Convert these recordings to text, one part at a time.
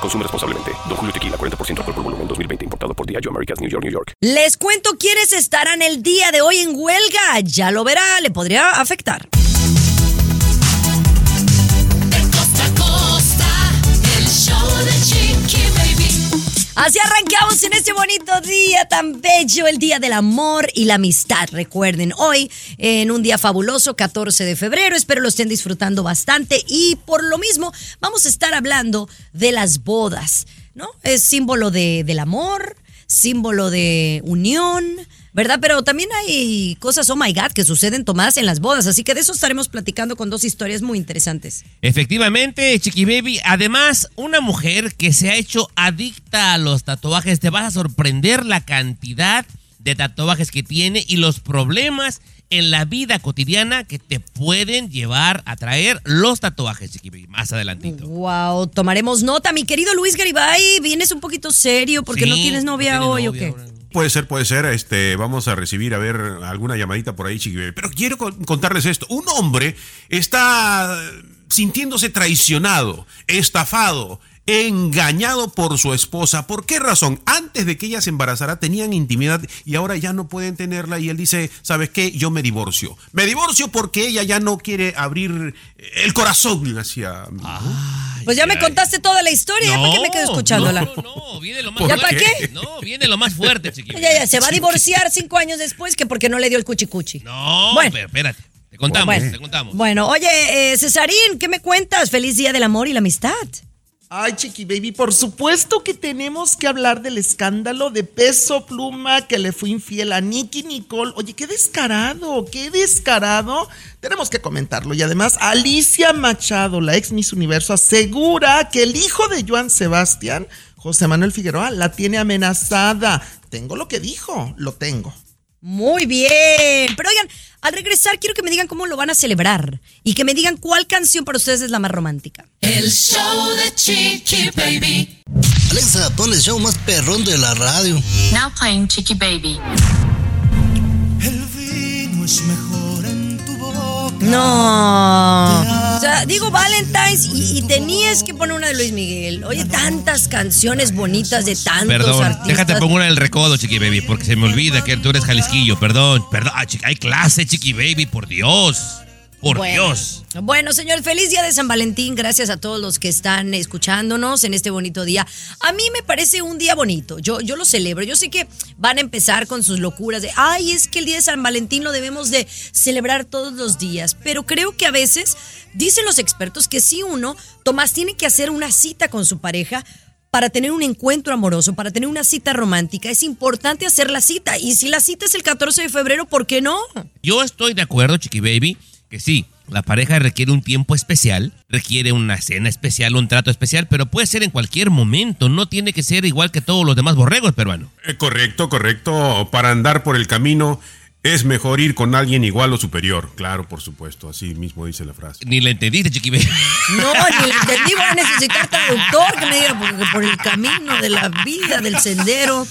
Consume responsablemente. Don Julio Tequila, 40% alcohol por volumen, 2020. Importado por Diageo Americas, New York, New York. Les cuento quiénes estarán el día de hoy en huelga. Ya lo verá, le podría afectar. Así arrancamos en este bonito día tan bello, el Día del Amor y la Amistad. Recuerden, hoy en un día fabuloso, 14 de febrero, espero lo estén disfrutando bastante y por lo mismo vamos a estar hablando de las bodas, ¿no? Es símbolo de, del amor, símbolo de unión, ¿verdad? Pero también hay cosas, oh my God, que suceden tomadas en las bodas, así que de eso estaremos platicando con dos historias muy interesantes. Efectivamente, Chiqui Baby. Además, una mujer que se ha hecho adicta a los tatuajes, te vas a sorprender la cantidad de tatuajes que tiene y los problemas en la vida cotidiana que te pueden llevar a traer los tatuajes, Chiqui Baby, más adelantito. Wow, tomaremos nota. Mi querido Luis Garibay, vienes un poquito serio porque no tienes novia no hoy novia o qué. ahora. Puede ser, puede ser. Este, vamos a recibir, a ver, alguna llamadita por ahí, chiquibel. Pero quiero con- contarles esto. Un hombre está sintiéndose traicionado, estafado, engañado por su esposa. ¿Por qué razón? Antes de que ella se embarazara tenían intimidad y ahora ya no pueden tenerla y él dice, ¿sabes qué? Yo me divorcio. Me divorcio porque ella ya no quiere abrir el corazón hacia mí. Pues ya me contaste toda la historia, ¿ya para qué me quedo escuchándola? No, no, viene lo más ¿Ya fuerte. para qué? No, viene lo más fuerte, Chiqui Baby. Ya, ya, se va a divorciar cinco años después que porque no le dio el cuchicuchi. No, Bueno. pero espérate. Te contamos, Bueno. te contamos. Bueno, oye, eh, Cesarín, ¿qué me cuentas? Feliz Día del Amor y la Amistad. Ay, Chiqui Baby, por supuesto que tenemos que hablar del escándalo de peso pluma que le fue infiel a Nicky Nicole. Oye, qué descarado, qué descarado. Tenemos que comentarlo. Y además, Alicia Machado, la ex Miss Universo, asegura que el hijo de Joan Sebastián, José Manuel Figueroa, la tiene amenazada. Tengo lo que dijo, lo tengo. Muy bien. Pero oigan, al regresar quiero que me digan cómo lo van a celebrar y que me digan cuál canción para ustedes es la más romántica. El show de Chiqui Baby. Alexa, pon el show más perrón de la radio. Now playing Chiqui Baby. El vino es mejor. No. O sea, digo Valentine's y, y tenías que poner una de Luis Miguel. Oye, tantas canciones bonitas de tantos Perdón, artistas. déjate pongo una del recodo, Chiqui Baby, porque se me olvida que tú eres jalisquillo. Perdón, perdón. Ah, chiqui- hay clase, Chiqui Baby, por Dios. Por Bueno. Dios. Bueno, señor, feliz día de San Valentín. Gracias a todos los que están escuchándonos en este bonito día. A mí me parece un día bonito. Yo, yo lo celebro. Yo sé que van a empezar con sus locuras de, ay, es que el día de San Valentín lo debemos de celebrar todos los días. Pero creo que a veces, dicen los expertos, que si uno, Tomás, tiene que hacer una cita con su pareja para tener un encuentro amoroso, para tener una cita romántica, es importante hacer la cita. Y si la cita es el 14 de febrero, ¿por qué no? Yo estoy de acuerdo, Chiqui Baby, que sí, la pareja requiere un tiempo especial, requiere una cena especial, un trato especial, pero puede ser en cualquier momento, no tiene que ser igual que todos los demás borregos peruanos. Eh, correcto, correcto. Para andar por el camino es mejor ir con alguien igual o superior. Claro, por supuesto, así mismo dice la frase. Ni le entendiste, Chiqui Baby. No, ni le entendí, voy a necesitar traductor que me diga porque por el camino de la vida, del sendero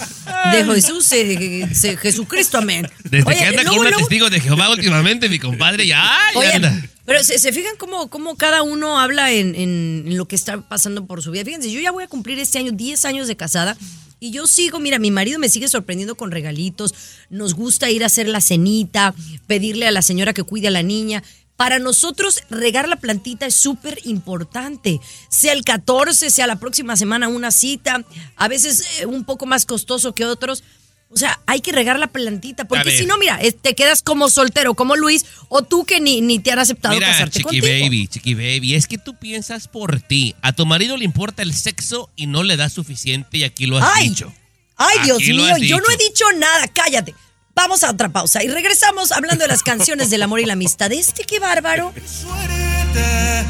de Jesús, eh, eh, Jesucristo, amén. Desde Oye, que anda luego, con un luego- testigo de Jehová últimamente, mi compadre, ya, ya Oye, anda. pero se, se fijan cómo, cómo cada uno habla en, en- en lo que está pasando por su vida. Fíjense, yo ya voy a cumplir este año 10 años de casada y yo sigo, mira, mi marido me sigue sorprendiendo con regalitos, nos gusta ir a hacer la cenita, pedirle a la señora que cuide a la niña. Para nosotros regar la plantita es súper importante. Sea el 14, sea la próxima semana una cita, a veces eh, un poco más costoso que otros. O sea, hay que regar la plantita, porque si no, mira, te quedas como soltero, como Luis, o tú que ni, ni te han aceptado Mira, casarte Chiqui contigo. Baby, Chiqui Baby, es que tú piensas por ti. A tu marido le importa el sexo y no le das suficiente y aquí lo has Ay, dicho. Ay, Dios Aquí mío, yo no he dicho. dicho nada, cállate. Vamos a otra pausa y regresamos hablando de las canciones del amor y la amistad. Este qué bárbaro. Suerte,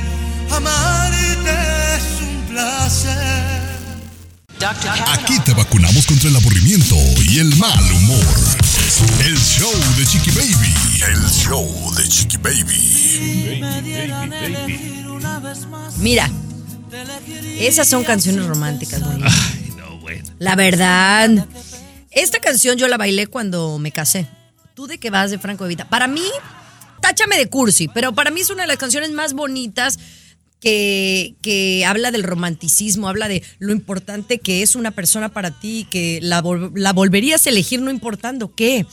amarte es un placer. Aquí te vacunamos contra el aburrimiento y el mal humor. El show de Chiqui Baby. El show de Chiqui Baby. Mira, esas son canciones románticas, bonitas. Ay, no, bueno. La verdad. Esta canción yo la bailé cuando me casé. ¿Tú de qué vas de Franco de Vita? Para mí, táchame de cursi, pero para mí es una de las canciones más bonitas que, que habla del romanticismo, habla de lo importante que es una persona para ti, que la, la volverías a elegir no importando qué.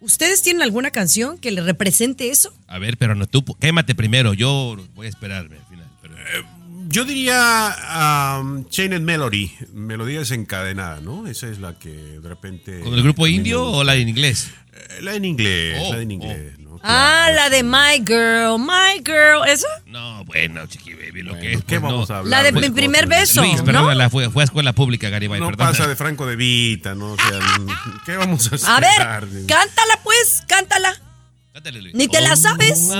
¿Ustedes tienen alguna canción que le represente eso? A ver, pero no tú, quémate primero. Yo voy a esperarme al final. pero- Yo diría um, Chained Melody, melodía desencadenada, ¿no? Esa es la que de repente... ¿Con el grupo indio o la en inglés? Eh, La en inglés, Oh, la en inglés, ¿no? Ah, la de My Girl, My Girl, ¿esa? No, bueno, chiqui baby, lo que es. ¿Qué pues, vamos no. a hablar? La de Pues, mi primer beso, Luis, ¿no? perdónala, fue, fue a escuela pública, Garibay, No pasa de Franco de Vita, ¿no? O sea, ¿qué vamos a hacer? A ver, cántala pues, cántala. Cántale, Luis. ¿Ni te la sabes?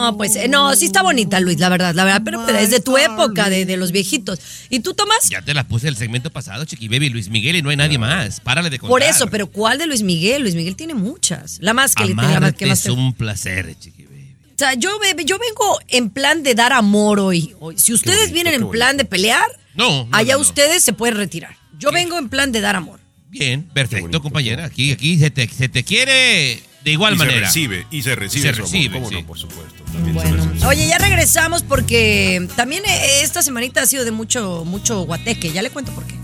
No, pues eh, no, sí está bonita, Luis, la verdad, la verdad, pero, pero es de tu época, de, de los viejitos. ¿Y tú, Tomás? Ya te la puse el segmento pasado, Chiqui Baby, Luis Miguel y no hay nadie más. Párale de contar. Por eso, pero ¿cuál de Luis Miguel? Luis Miguel tiene muchas. La más que le la más Amarte que más es un placer, Chiqui Baby. O sea, yo, ve- yo vengo en plan de dar amor hoy. hoy. Si ustedes bonito, vienen en plan de pelear, No, no, allá no, no. ustedes se pueden retirar. Yo vengo en plan de dar amor. Bien, perfecto, bonito, compañera. Aquí, aquí se te, se te quiere de igual y manera. se recibe, y se recibe. Se recibe, ¿Cómo sí. no? Por supuesto. también se Bueno, recibe. oye, ya regresamos porque también eh, esta semanita ha sido de mucho, mucho guateque. Ya le cuento por qué.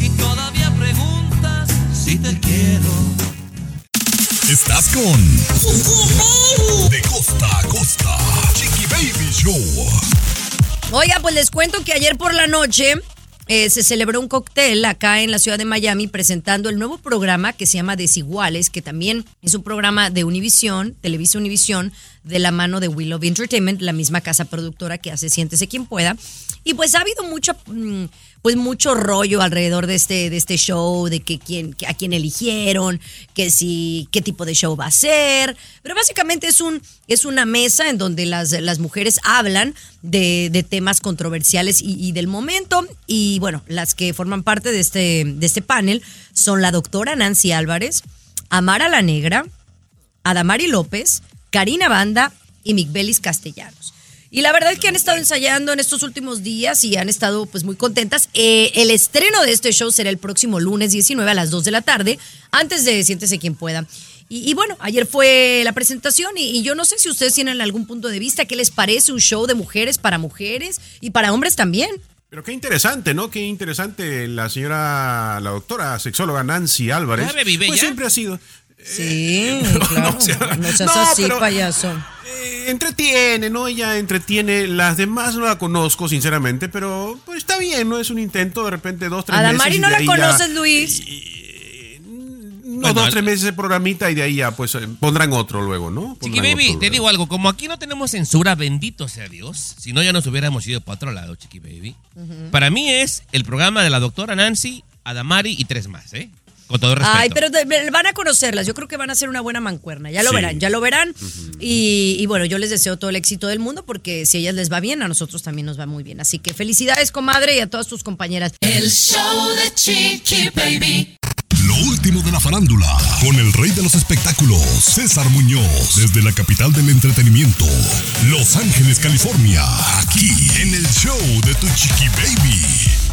Y todavía preguntas si te quiero. Estás con De costa a costa. Chiqui Baby Show. Oiga, pues les cuento que ayer por la noche eh, se celebró un cóctel acá en la ciudad de Miami presentando el nuevo programa que se llama Desiguales, que también es un programa de Univision, Televisa Univision, de la mano de Will of Entertainment, la misma casa productora que hace Siéntese quien pueda. Y pues ha habido mucho, mm, pues mucho rollo alrededor de este, de este show, de que quién, a quién eligieron, que si, qué tipo de show va a ser. Pero básicamente es un, es una mesa en donde las, las mujeres hablan de, de temas controversiales y, y del momento. Y bueno, las que forman parte de este, de este panel son la doctora Nancy Álvarez, Amara la Negra, Adamari López, Karina Banda y Migbelis Castellanos. Y la verdad es que han estado ensayando en estos últimos días y han estado pues muy contentas. Eh, el estreno de este show será el próximo lunes 19 a las 2 de la tarde, antes de Siéntese quien pueda. Y, y bueno, ayer fue la presentación y, y yo no sé si ustedes tienen algún punto de vista, qué les parece un show de mujeres para mujeres y para hombres también. Pero qué interesante, ¿no? Qué interesante la señora, la doctora sexóloga Nancy Álvarez. ¿Ya revive pues ya? siempre ha sido. Sí, no, claro. o sea, no seas no, así, pero- payaso. Eh, entretiene, ¿no? Ella entretiene. Las demás no la conozco, sinceramente, pero pues está bien, ¿no? Es un intento, de repente dos, tres A meses. Damari y no de la ahí ya- conoces, Luis. No, Bueno, dos, tres meses de programita y de ahí ya, pues eh, pondrán otro luego, ¿no? Chiqui Baby, te digo algo, como aquí no tenemos censura, bendito sea Dios, si no ya nos hubiéramos ido para otro lado, Chiqui Baby. Para mí es el programa de la doctora Nancy, Adamari y tres más, ¿eh? Con todo respeto. Ay, pero de- van a conocerlas. Yo creo que van a ser una buena mancuerna. Ya lo Sí. verán, ya lo verán. y, y bueno, yo les deseo todo el éxito del mundo porque si a ellas les va bien, a nosotros también nos va muy bien. Así que felicidades, comadre, y a todas tus compañeras. El show de Chiqui Baby. Lo último de la farándula, con el rey de los espectáculos, César Muñoz, desde la capital del entretenimiento, Los Ángeles, California, aquí en el show de tu chiqui baby.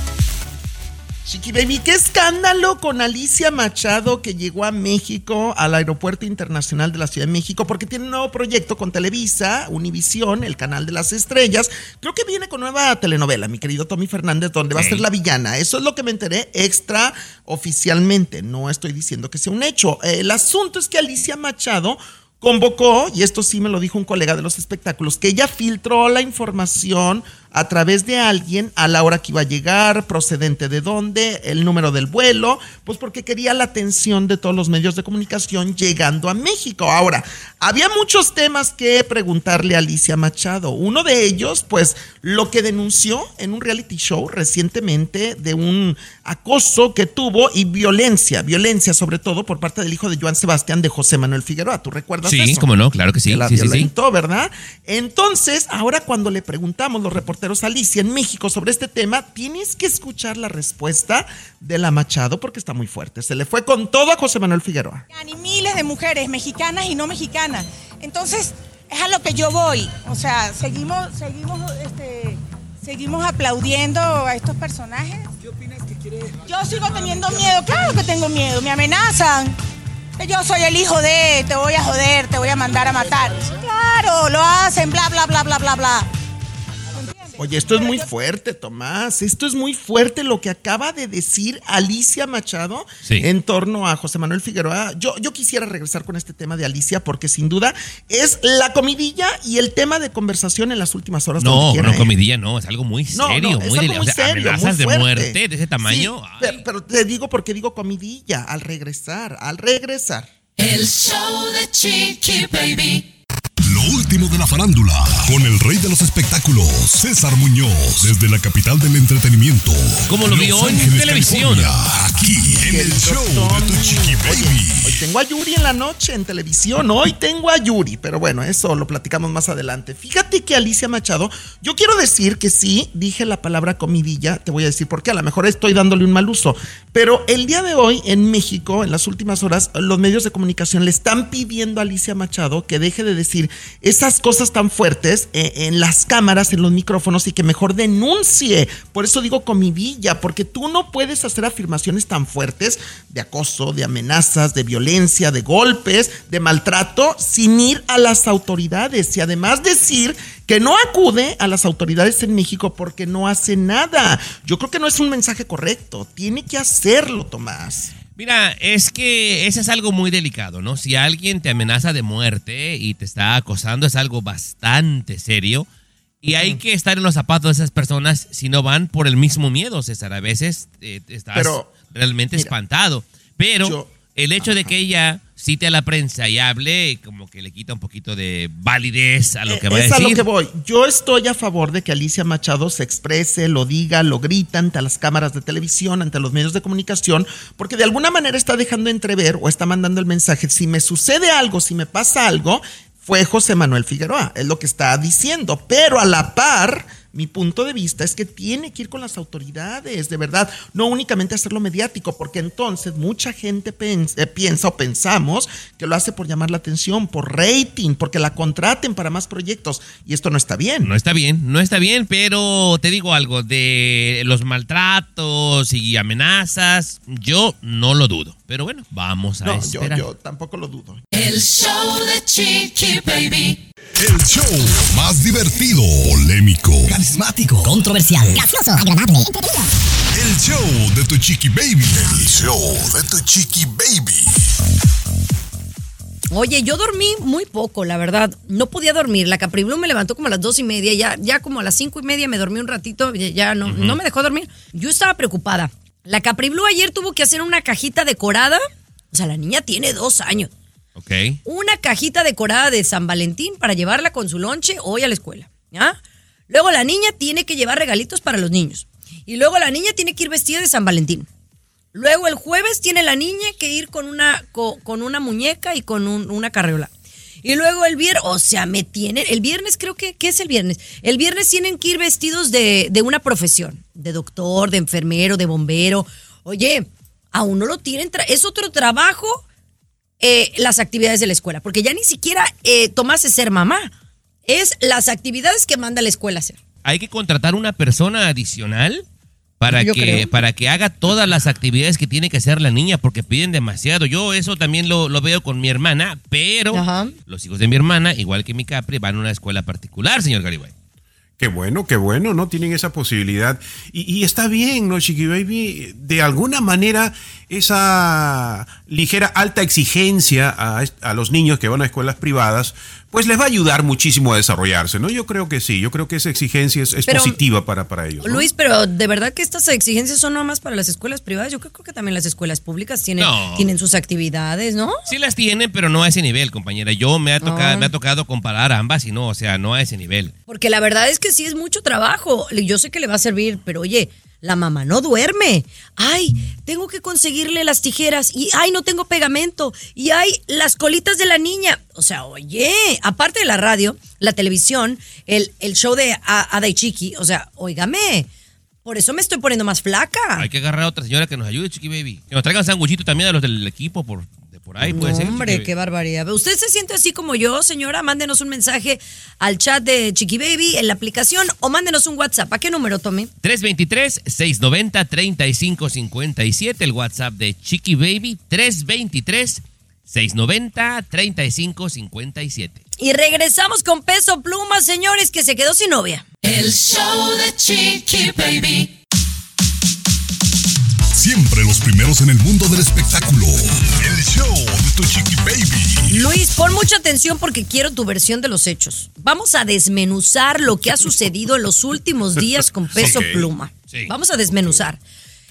Chiqui Baby, qué escándalo con Alicia Machado que llegó a México, al Aeropuerto Internacional de la Ciudad de México, porque tiene un nuevo proyecto con Televisa, Univisión, el canal de las estrellas. Creo que viene con nueva telenovela, mi querido Tommy Fernández, donde va a ser la villana. Eso es lo que me enteré extra oficialmente. No estoy diciendo que sea un hecho. El asunto es que Alicia Machado convocó, y esto sí me lo dijo un colega de los espectáculos, que ella filtró la información a través de alguien a la hora que iba a llegar, procedente de dónde, el número del vuelo, pues porque quería la atención de todos los medios de comunicación llegando a México. Ahora, había muchos temas que preguntarle a Alicia Machado. Uno de ellos, pues, lo que denunció en un reality show recientemente de un acoso que tuvo y violencia, violencia sobre todo por parte del hijo de Joan Sebastián de José Manuel Figueroa. ¿Tú recuerdas Sí, eso? cómo no, claro que sí. Que la sí, sí, sí. violentó, ¿verdad? Entonces, ahora cuando le preguntamos, los reporteros reporteros Alicia en México sobre este tema, tienes que escuchar la respuesta de la Machado porque está muy fuerte. Se le fue con todo a José Manuel Figueroa. y miles de mujeres mexicanas y no mexicanas. Entonces, es a lo que yo voy. O sea, seguimos, seguimos, este, seguimos aplaudiendo a estos personajes. ¿Qué opinas que quiere? Yo sigo teniendo miedo, claro que tengo miedo, me amenazan. Yo soy el hijo de, te voy a joder, te voy a mandar a matar. Claro, lo hacen, bla, bla, bla, bla, bla, bla. Oye, esto es muy fuerte, Tomás. Esto es muy fuerte lo que acaba de decir Alicia Machado Sí. en torno a José Manuel Figueroa. Yo, yo quisiera regresar con este tema de Alicia porque sin duda es la comidilla y el tema de conversación en las últimas horas. No, quiera, no ¿eh? comidilla, no, es algo muy No, serio, no, es muy, algo muy o sea, serio, amenazas muy de fuerte. muerte de ese tamaño. Sí, pero, pero te digo porque digo comidilla, al regresar, al regresar. El show de Chiqui Baby. Lo último de la farándula, con el rey de los espectáculos, César Muñoz, desde la capital del entretenimiento. Como lo Los vio en televisión. California, aquí en el show de tu chiqui oye, baby. hoy tengo a Yuri en la noche en televisión. Hoy tengo a Yuri, pero bueno, eso lo platicamos más adelante. Fíjate que Alicia Machado, yo quiero decir que sí, dije la palabra comidilla, te voy a decir por qué, a lo mejor estoy dándole un mal uso, pero el día de hoy en México, en las últimas horas, los medios de comunicación le están pidiendo a Alicia Machado que deje de decir esas cosas tan fuertes eh, en las cámaras, en los micrófonos y que mejor denuncie. Por eso digo comidilla, porque tú no puedes hacer afirmaciones tan fuertes de acoso, de amenazas, de violencia, de golpes, de maltrato, sin ir a las autoridades y además decir que no acude a las autoridades en México porque no hace nada. Yo creo que no es un mensaje correcto. Tiene que hacerlo, Tomás. Mira, es que ese es algo muy delicado, ¿no? Si alguien te amenaza de muerte y te está acosando, es algo bastante serio. Y hay que estar en los zapatos de esas personas si no van por el mismo miedo, César. A veces eh, estás Pero, realmente mira, espantado. Pero yo- el hecho de que ella cite a la prensa y hable, como que le quita un poquito de validez a lo que va a Eh, es a decir. lo que voy. Yo estoy a favor de que Alicia Machado se exprese, lo diga, lo grita ante las cámaras de televisión, ante los medios de comunicación, porque de alguna manera está dejando entrever o está mandando el mensaje, si me sucede algo, si me pasa algo, fue José Manuel Figueroa, es lo que está diciendo, pero a la par... Mi punto de vista es que tiene que ir con las autoridades, de verdad, no únicamente hacerlo mediático, porque entonces mucha gente eh, piensa o pensamos que lo hace por llamar la atención, por rating, porque la contraten para más proyectos, y esto no está bien. No está bien, no está bien, pero te digo algo, de los maltratos y amenazas, yo no lo dudo. Pero bueno, vamos a No, yo, esperar. yo tampoco lo dudo. El show de Chiqui Baby. El show más divertido, polémico, Carismático, controversial, gracioso, agradable, entretenido. el show de tu chiqui baby. El show de tu chiqui baby. Oye, yo dormí muy poco, la verdad. No podía dormir. La Capri Blue me levantó como a las dos y media. Ya, ya como a las cinco y media me dormí un ratito. Ya ya no, no me dejó dormir. Yo estaba preocupada. La Capri Blue ayer tuvo que hacer una cajita decorada. O sea, la niña tiene dos años. Una cajita decorada de San Valentín para llevarla con su lonche hoy a la escuela. Luego la niña tiene que llevar regalitos para los niños. Y luego la niña tiene que ir vestida de San Valentín. Luego el jueves tiene la niña que ir con una, co- con, una muñeca y con un- una carriola. Y luego el viernes, o sea, me tienen, el viernes creo que, ¿qué es el viernes? El viernes tienen que ir vestidos de, de una profesión, de doctor, de enfermero, de bombero. Oye, a uno lo tienen, es otro trabajo eh, las actividades de la escuela, porque ya ni siquiera eh, Tomás es ser mamá, es las actividades que manda la escuela a hacer. Hay que contratar una persona adicional para Yo que, creo. para que haga todas las actividades que tiene que hacer la niña, porque piden demasiado. Yo eso también lo, lo veo con mi hermana, pero Ajá. los hijos de mi hermana, igual que mi Capri, van a una escuela particular, señor Garibay. Qué bueno, qué bueno, ¿no? Tienen esa posibilidad. Y, y está bien, ¿no, Chiqui Baby? De alguna manera, esa ligera alta exigencia a, a los niños que van a escuelas privadas, pues les va a ayudar muchísimo a desarrollarse, ¿no? Yo creo que sí, yo creo que esa exigencia es, es Pero, positiva para, para ellos. ¿no? Luis, pero de verdad que estas exigencias son nomás para las escuelas privadas. Yo creo que también las escuelas públicas tienen, No. tienen sus actividades, ¿no? Sí las tienen, pero no a ese nivel, compañera. Yo me ha tocado, Ah. me ha tocado comparar ambas y no, o sea, no a ese nivel. Porque la verdad es que sí es mucho trabajo. Yo sé que le va a servir, pero oye, La mamá no duerme. Ay, tengo que conseguirle las tijeras. Y ay, no tengo pegamento. Y ay, las colitas de la niña. O sea, oye, aparte de la radio, la televisión, el, el show de Ada y Chiqui. O sea, óigame. Por eso me estoy poniendo más flaca. Hay que agarrar a otra señora que nos ayude, Chiqui Baby. Que nos traigan sanguchito también a los del equipo por, por ahí, puede No, ser. hombre, qué barbaridad. ¿Usted se siente así como yo, señora? Mándenos un mensaje al chat de Chiqui Baby en la aplicación o mándenos un WhatsApp. ¿A qué número, Tommy? 323-690-3557, el WhatsApp de Chiqui Baby. 323-690-3557. Y regresamos con peso pluma, señores, que se quedó sin novia. El show de Chiqui Baby. Siempre los primeros en el mundo del espectáculo. El show de tu chiqui baby. Luis, pon mucha atención porque quiero tu versión de los hechos. Vamos a desmenuzar lo que ha sucedido en los últimos días con Peso. Pluma. Sí. Vamos a desmenuzar.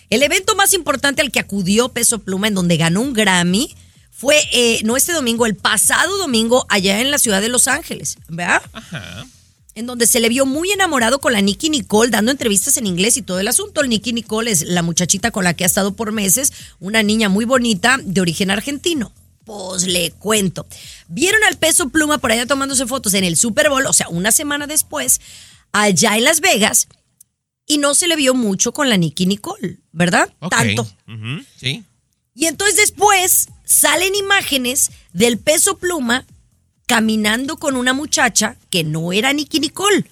El evento más importante al que acudió Peso Pluma, en donde ganó un Grammy, fue eh, no este domingo, el pasado domingo, allá en la ciudad de Los Ángeles. ¿Verdad? En donde se le vio muy enamorado con la Nicky Nicole, dando entrevistas en inglés y todo el asunto. El Nicky Nicole es la muchachita con la que ha estado por meses, una niña muy bonita de origen argentino. Pues le cuento. Vieron al peso pluma por allá tomándose fotos en el Super Bowl, o sea, una semana después, allá en Las Vegas, y no se le vio mucho con la Nicky Nicole, ¿verdad? Tanto. Sí. Y entonces después salen imágenes del peso pluma caminando con una muchacha que no era Nicky Nicole.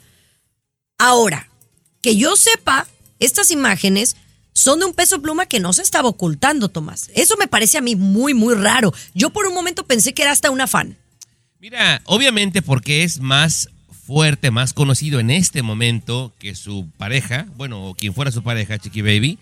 Ahora, que yo sepa, estas imágenes son de un peso pluma que no se estaba ocultando, Tomás. Eso me parece a mí muy, muy raro. Yo por un momento pensé que era hasta una fan. Mira, obviamente porque es más fuerte, más conocido en este momento que su pareja, bueno, o quien fuera su pareja, Chiqui Baby,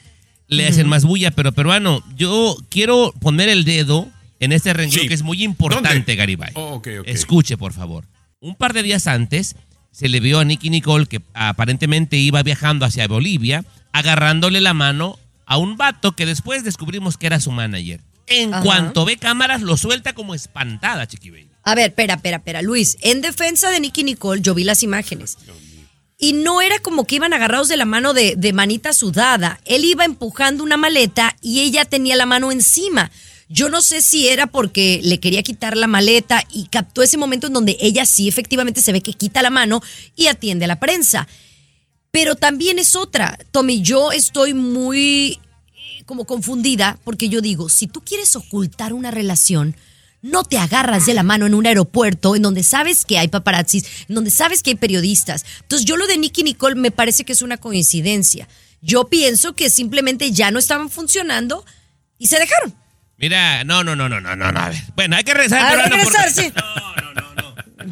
le hacen más bulla, pero peruano, yo quiero poner el dedo en este renglón Sí. que es muy importante, ¿Dónde? Garibay. Oh. Escuche, por favor. Un par de días antes se le vio a Nicky Nicole que aparentemente iba viajando hacia Bolivia, agarrándole la mano a un vato que después descubrimos que era su manager. En Ajá. cuanto ve cámaras, lo suelta como espantada, Chiqui Baby. A ver, espera, espera, espera. Luis, en defensa de Nicky Nicole, yo vi las imágenes. Y no era como que iban agarrados de la mano de, de manita sudada. Él iba empujando una maleta y ella tenía la mano encima. Yo no sé si era porque le quería quitar la maleta y captó ese momento en donde ella sí efectivamente se ve que quita la mano y atiende a la prensa. Pero también es otra. Tommy, yo estoy muy eh, como confundida porque yo digo, si tú quieres ocultar una relación, no te agarras de la mano en un aeropuerto en donde sabes que hay paparazzis, en donde sabes que hay periodistas. Entonces yo lo de Nicky Nicole me parece que es una coincidencia. Yo pienso que simplemente ya no estaban funcionando y se dejaron. Mira, no, no, no, no, no, no, no. A ver. Bueno, hay que regresar. A peruano, regresar, porque- sí.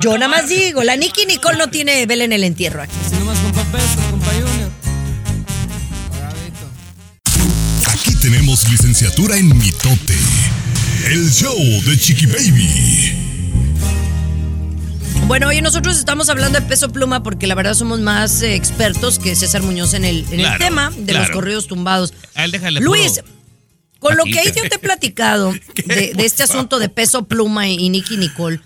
Yo nada más digo, la Nicky Nicole no tiene vela en el entierro aquí. Aquí tenemos licenciatura en mitote. El show de Chiqui Baby. Bueno, hoy nosotros estamos hablando de peso pluma porque la verdad somos más eh, expertos que César Muñoz en el, en el tema de los corridos tumbados. A él déjale Luis, puro- con lo que yo te he platicado de, de este asunto de peso pluma y, y Nicky Nicole,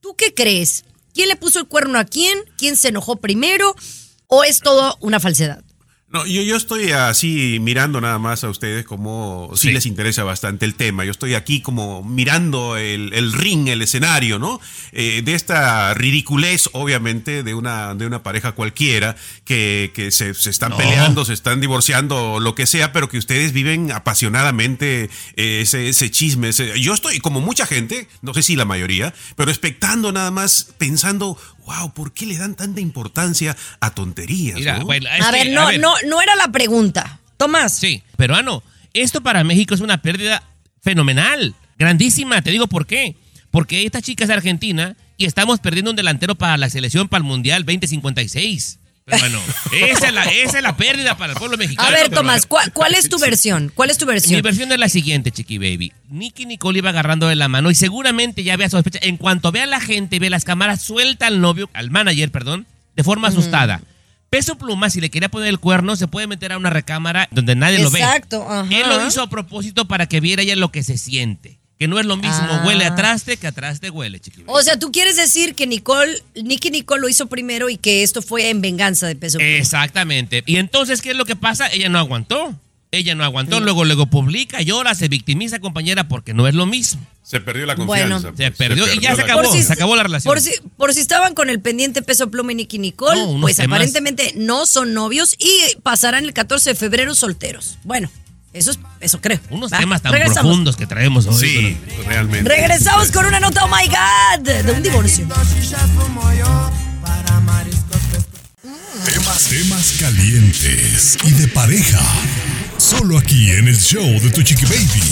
¿tú qué crees? ¿Quién le puso el cuerno a quién? ¿Quién se enojó primero? ¿O es todo una falsedad? No, yo, yo estoy así mirando nada más a ustedes como si les interesa bastante el tema. Yo estoy aquí como mirando el, el ring, el escenario, ¿no? Eh, de esta ridiculez, obviamente, de una, de una pareja cualquiera que, que se, se están No. peleando, se están divorciando, lo que sea, pero que ustedes viven apasionadamente eh, ese, ese chisme. ese- yo estoy como mucha gente, no sé si la mayoría, pero expectando nada más, pensando, wow, ¿por qué le dan tanta importancia a tonterías? Mira, ¿no? bueno, A que, ver, no, no, no era la pregunta. Tomás. Sí, peruano, esto para México es una pérdida fenomenal, grandísima. Te digo por qué. Porque esta chica es de Argentina y estamos perdiendo un delantero para la selección para el Mundial 2056. Pero bueno, esa es la, esa es la pérdida para el pueblo mexicano. A ver, Tomás. ¿cuál, cuál es tu versión? ¿Cuál es tu Mi versión? versión es la siguiente, Chiqui Baby. Nicky Nicole iba agarrando de la mano y seguramente ya había sospecha. En cuanto ve a la gente, ve las cámaras, suelta al novio, al manager, perdón, de forma asustada. Peso Pluma, si le quería poner el cuerno, se puede meter a una recámara donde nadie lo ve. Exacto. Él lo hizo a propósito para que viera ella lo que se siente. Que no es lo mismo Ah. huele a traste que a traste huele, chiqui baby. O sea, tú quieres decir que Nicole, Nicky Nicole lo hizo primero y que esto fue en venganza de peso Pluma. Exactamente. Y entonces, ¿qué es lo que pasa? Ella no aguantó. Ella no aguantó, luego luego publica, llora, se victimiza, compañera, porque no es lo mismo. Se perdió la Bueno. confianza. pues. Se perdió y ya se acabó, se acabó la relación. Por si, por si estaban con el pendiente peso pluma y Nicky Nicole, No, pues temas. aparentemente no son novios y pasarán el 14 de febrero solteros. Bueno, eso es, eso creo. Unos Va, temas tan regresamos. profundos que traemos hoy. Sí, realmente. Regresamos con una nota, oh my god, de un divorcio. Temas, temas calientes y de pareja. Solo aquí en el show de tu chiqui baby.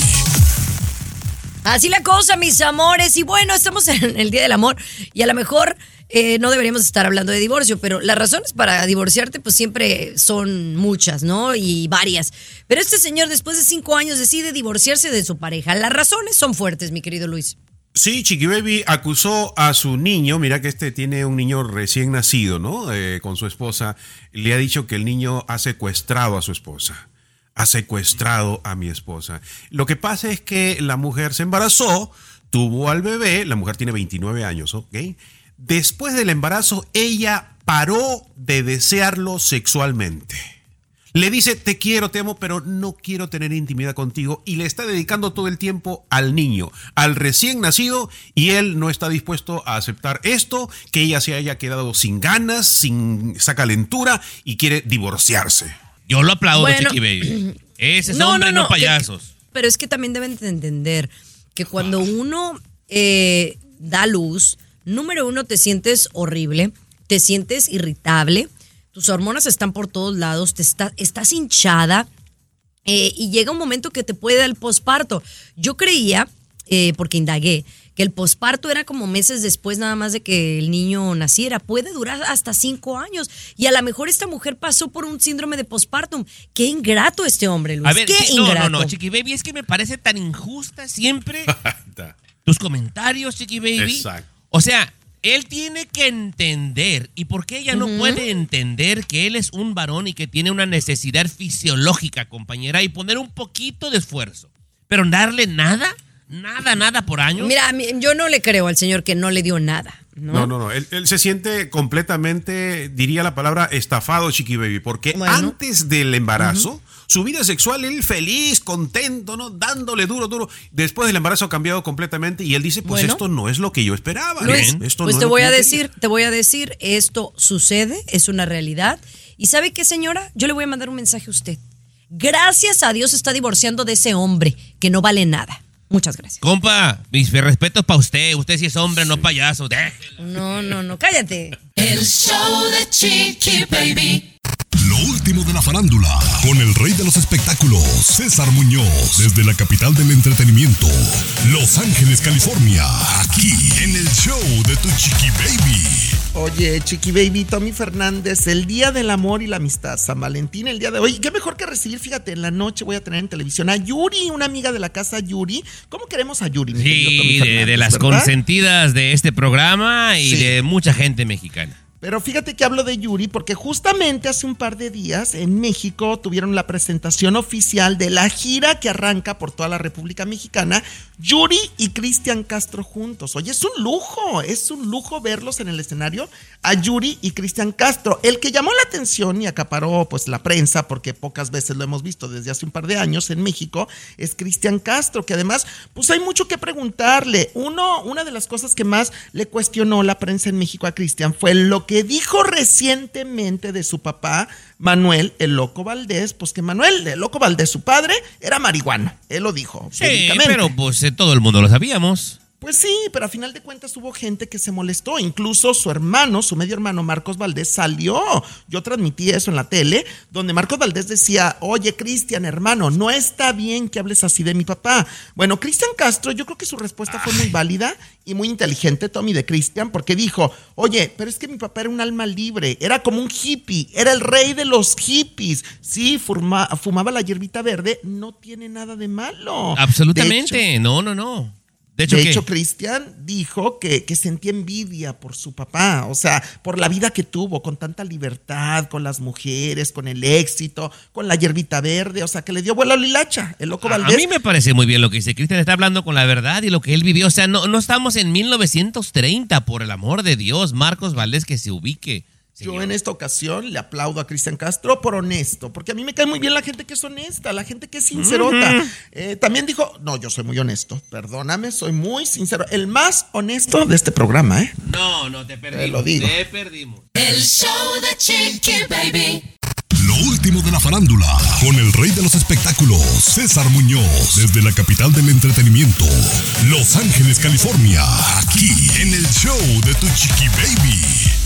Así la cosa, mis amores. Y bueno, estamos en el Día del Amor y a lo mejor eh, no deberíamos estar hablando de divorcio, pero las razones para divorciarte pues siempre son muchas, ¿no? Y varias. Pero este señor después de cinco años decide divorciarse de su pareja. Las razones son fuertes, mi querido Luis. Sí, Chiqui Baby acusó a su niño, mira que este tiene un niño recién nacido, ¿no? Eh, con su esposa, le ha dicho que el niño ha secuestrado a su esposa, ha secuestrado a mi esposa. Lo que pasa es que la mujer se embarazó, tuvo al bebé, la mujer tiene 29 años, ¿ok? Después del embarazo, ella paró de desearlo sexualmente. Le dice, te quiero, te amo, pero no quiero tener intimidad contigo. Y le está dedicando todo el tiempo al niño, al recién nacido, y él no está dispuesto a aceptar esto, que ella se haya quedado sin ganas, sin esa calentura, y quiere divorciarse. Yo lo aplaudo, Bueno. chiqui baby. Ese es hombre, no, que- payasos. pero es que también deben de entender que cuando uno eh, da luz, número uno, te sientes horrible, te sientes irritable, tus hormonas están por todos lados, te está- estás hinchada eh, y llega un momento que te puede dar el posparto. Yo creía, eh, porque indagué, que el posparto era como meses después nada más de que el niño naciera. Puede durar hasta cinco años. Y a lo mejor esta mujer pasó por un síndrome de pospartum. Qué ingrato este hombre, Luis. A ver, Qué ¿qué? no, ingrato. no, no, chiqui baby, es que me parece tan injusta siempre tus comentarios, chiqui baby. Exacto. O sea, él tiene que entender, ¿y por qué ella no puede entender que él es un varón y que tiene una necesidad fisiológica, compañera, y poner un poquito de esfuerzo? Pero darle nada, nada, nada por año. Mira, yo no le creo al señor que no le dio nada. ¿No? No, no, no. Él, él se siente completamente, diría la palabra, estafado, Chiqui Baby, porque Bueno. antes del embarazo, su vida sexual, él feliz, contento, ¿no? Dándole duro, duro. Después del embarazo ha cambiado completamente y él dice, pues Bueno. esto no es lo que yo esperaba. Luis, Esto pues no te es voy a decir, te voy a decir, esto sucede, es una realidad. ¿Y sabe qué, señora? Yo le voy a mandar un mensaje a usted. Gracias a Dios está divorciando de ese hombre que no vale nada. Muchas gracias. Compa, mis respetos para usted. Usted sí es hombre, no payaso. No, no, no, cállate. El show de Chiqui Baby. Lo último de la farándula, con el rey de los espectáculos, César Muñoz, desde la capital del entretenimiento, Los Ángeles, California, aquí en el show de tu chiqui baby. Oye, Chiqui Baby, Tommy Fernández, el Día del Amor y la Amistad, San Valentín, el día de hoy. Qué mejor que recibir, fíjate, en la noche voy a tener en televisión a Yuri, una amiga de la casa Yuri. ¿Cómo queremos a Yuri? mi querido Tommy Sí, de, de las verdad? consentidas de este programa y Sí. de mucha gente mexicana. Pero fíjate que hablo de Yuri porque justamente hace un par de días en México tuvieron la presentación oficial de la gira que arranca por toda la República Mexicana, Yuri y Cristian Castro juntos. Oye, es un lujo, es un lujo verlos en el escenario a Yuri y Cristian Castro. El que llamó la atención y acaparó pues la prensa, porque pocas veces lo hemos visto desde hace un par de años en México, es Cristian Castro, que además pues hay mucho que preguntarle. Uno, una de las cosas que más le cuestionó la prensa en México a Cristian fue lo que dijo recientemente de su papá, Manuel el Loco Valdés, pues que Manuel el Loco Valdés, su padre, era marihuano. Él lo dijo. Sí, pero pues eh, todo el mundo lo sabíamos. Pues sí, pero a final de cuentas hubo gente que se molestó. Incluso su hermano, su medio hermano Marcos Valdés salió. Yo transmití eso en la tele, donde Marcos Valdés decía, oye Cristian, hermano, no está bien que hables así de mi papá. Bueno, Cristian Castro, yo creo que su respuesta fue muy válida y muy inteligente, Tommy, de Cristian, porque dijo, oye, pero es que mi papá era un alma libre, era como un hippie, era el rey de los hippies. Sí, fuma- fumaba la hierbita verde, no tiene nada de malo. De hecho, Absolutamente. no, no, no. De hecho. Cristian dijo que, que sentía envidia por su papá, o sea, por la vida que tuvo, con tanta libertad, con las mujeres, con el éxito, con la hierbita verde, o sea, que le dio vuelo a Lilacha, el loco A, a Valdés. mí me parece muy bien lo que dice Cristian, está hablando con la verdad y lo que él vivió. O sea, no, no estamos en 1930, por el amor de Dios. Marcos Valdés, que se ubique. Yo en esta ocasión le aplaudo a Cristian Castro por honesto, porque a mí me cae muy bien la gente que es honesta, la gente que es sincerota. Eh, también dijo, no, yo soy muy honesto, perdóname, soy muy sincero, el más honesto de este programa, ¿eh? No, no, te perdimos. lo digo. Te perdimos. El show de Chiqui Baby. Lo último de la farándula, con el rey de los espectáculos, César Muñoz, desde la capital del entretenimiento, Los Ángeles, California, aquí en el show de Tu Chiqui Baby.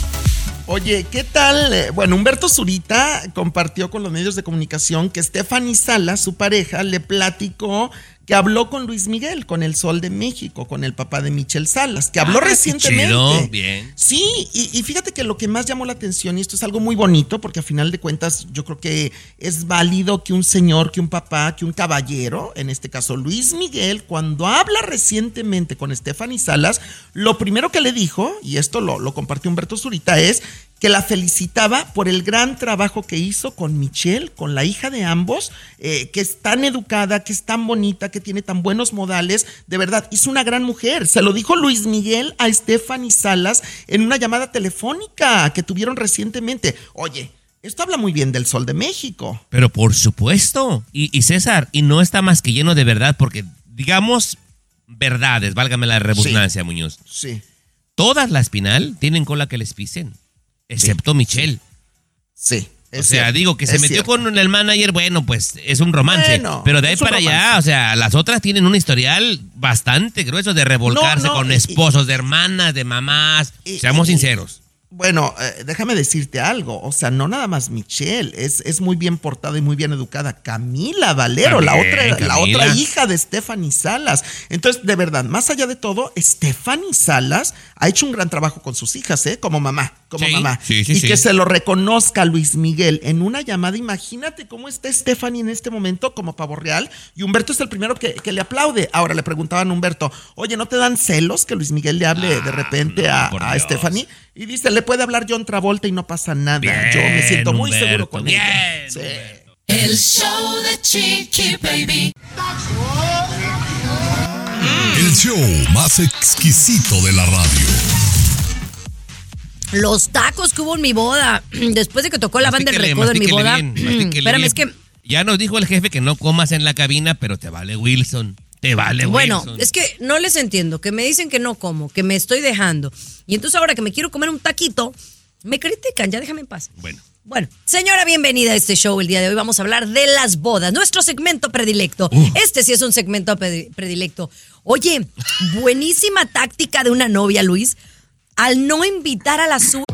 Oye, ¿qué tal? Eh, Bueno, Humberto Zurita compartió con los medios de comunicación que Stephanie Salas, su pareja, le platicó que habló con Luis Miguel, con el Sol de México, con el papá de Michelle Salas, que habló Ah, recientemente. chido, bien. Sí, y, y fíjate que lo que más llamó la atención, y esto es algo muy bonito, porque a final de cuentas yo creo que es válido que un señor, que un papá, que un caballero, en este caso Luis Miguel, cuando habla recientemente con Stephanie Salas, lo primero que le dijo, y esto lo, lo compartió Humberto Zurita, es que la felicitaba por el gran trabajo que hizo con Michelle, con la hija de ambos, eh, que es tan educada, que es tan bonita, que tiene tan buenos modales. De verdad, hizo una gran mujer. Se lo dijo Luis Miguel a Stephanie Salas en una llamada telefónica que tuvieron recientemente. Oye, esto habla muy bien del Sol de México. Pero por supuesto. Y, y César, y no está más que lleno de verdad, porque digamos verdades, válgame la redundancia, Muñoz. Sí. Todas las Espinal tienen cola que les pisen, excepto Michelle. Sí. O sea, cierto, digo que se metió cierto. con el manager, bueno, pues es un romance. Bueno, pero de ahí para allá, o sea, las otras tienen un historial bastante grueso de revolcarse No, no, con y- esposos de hermanas, de mamás. Y- Seamos y- sinceros. Bueno, eh, déjame decirte algo. O sea, no nada más Michelle, es, es muy bien portada y muy bien educada. Camila Valero, la, otra, la otra hija de Stephanie Salas. Entonces, de verdad, más allá de todo, Stephanie Salas ha hecho un gran trabajo con sus hijas, ¿eh? Como mamá, como Sí, mamá. sí, sí, y que se lo reconozca Luis Miguel en una llamada. Imagínate cómo está Stephanie en este momento como pavo real. Y Humberto es el primero que, que le aplaude. Ahora le preguntaban a Humberto, oye, ¿no te dan celos que Luis Miguel le hable de repente no, a, a. Stephanie? Y dice, le puede hablar John Travolta y no pasa nada. Bien, Yo me siento muy Humberto, seguro con bien, ella. Sí. El show de Chiqui Baby. El show más exquisito de la radio. Los tacos que hubo en mi boda, después de que tocó la banda del recodo en mi boda. bien, Espérame, bien. es que Ya nos dijo el jefe que no comas en la cabina, pero te vale Wilson. Te vale Bueno, Wilson. es que no les entiendo, que me dicen que no como, que me estoy dejando. Y entonces ahora que me quiero comer un taquito, me critican, ya déjame en paz. Bueno. Bueno, señora, bienvenida a este show. El día de hoy vamos a hablar de las bodas, nuestro segmento predilecto. Este sí es un segmento predilecto. Oye, buenísima táctica de una novia, Luis, al no invitar a la su...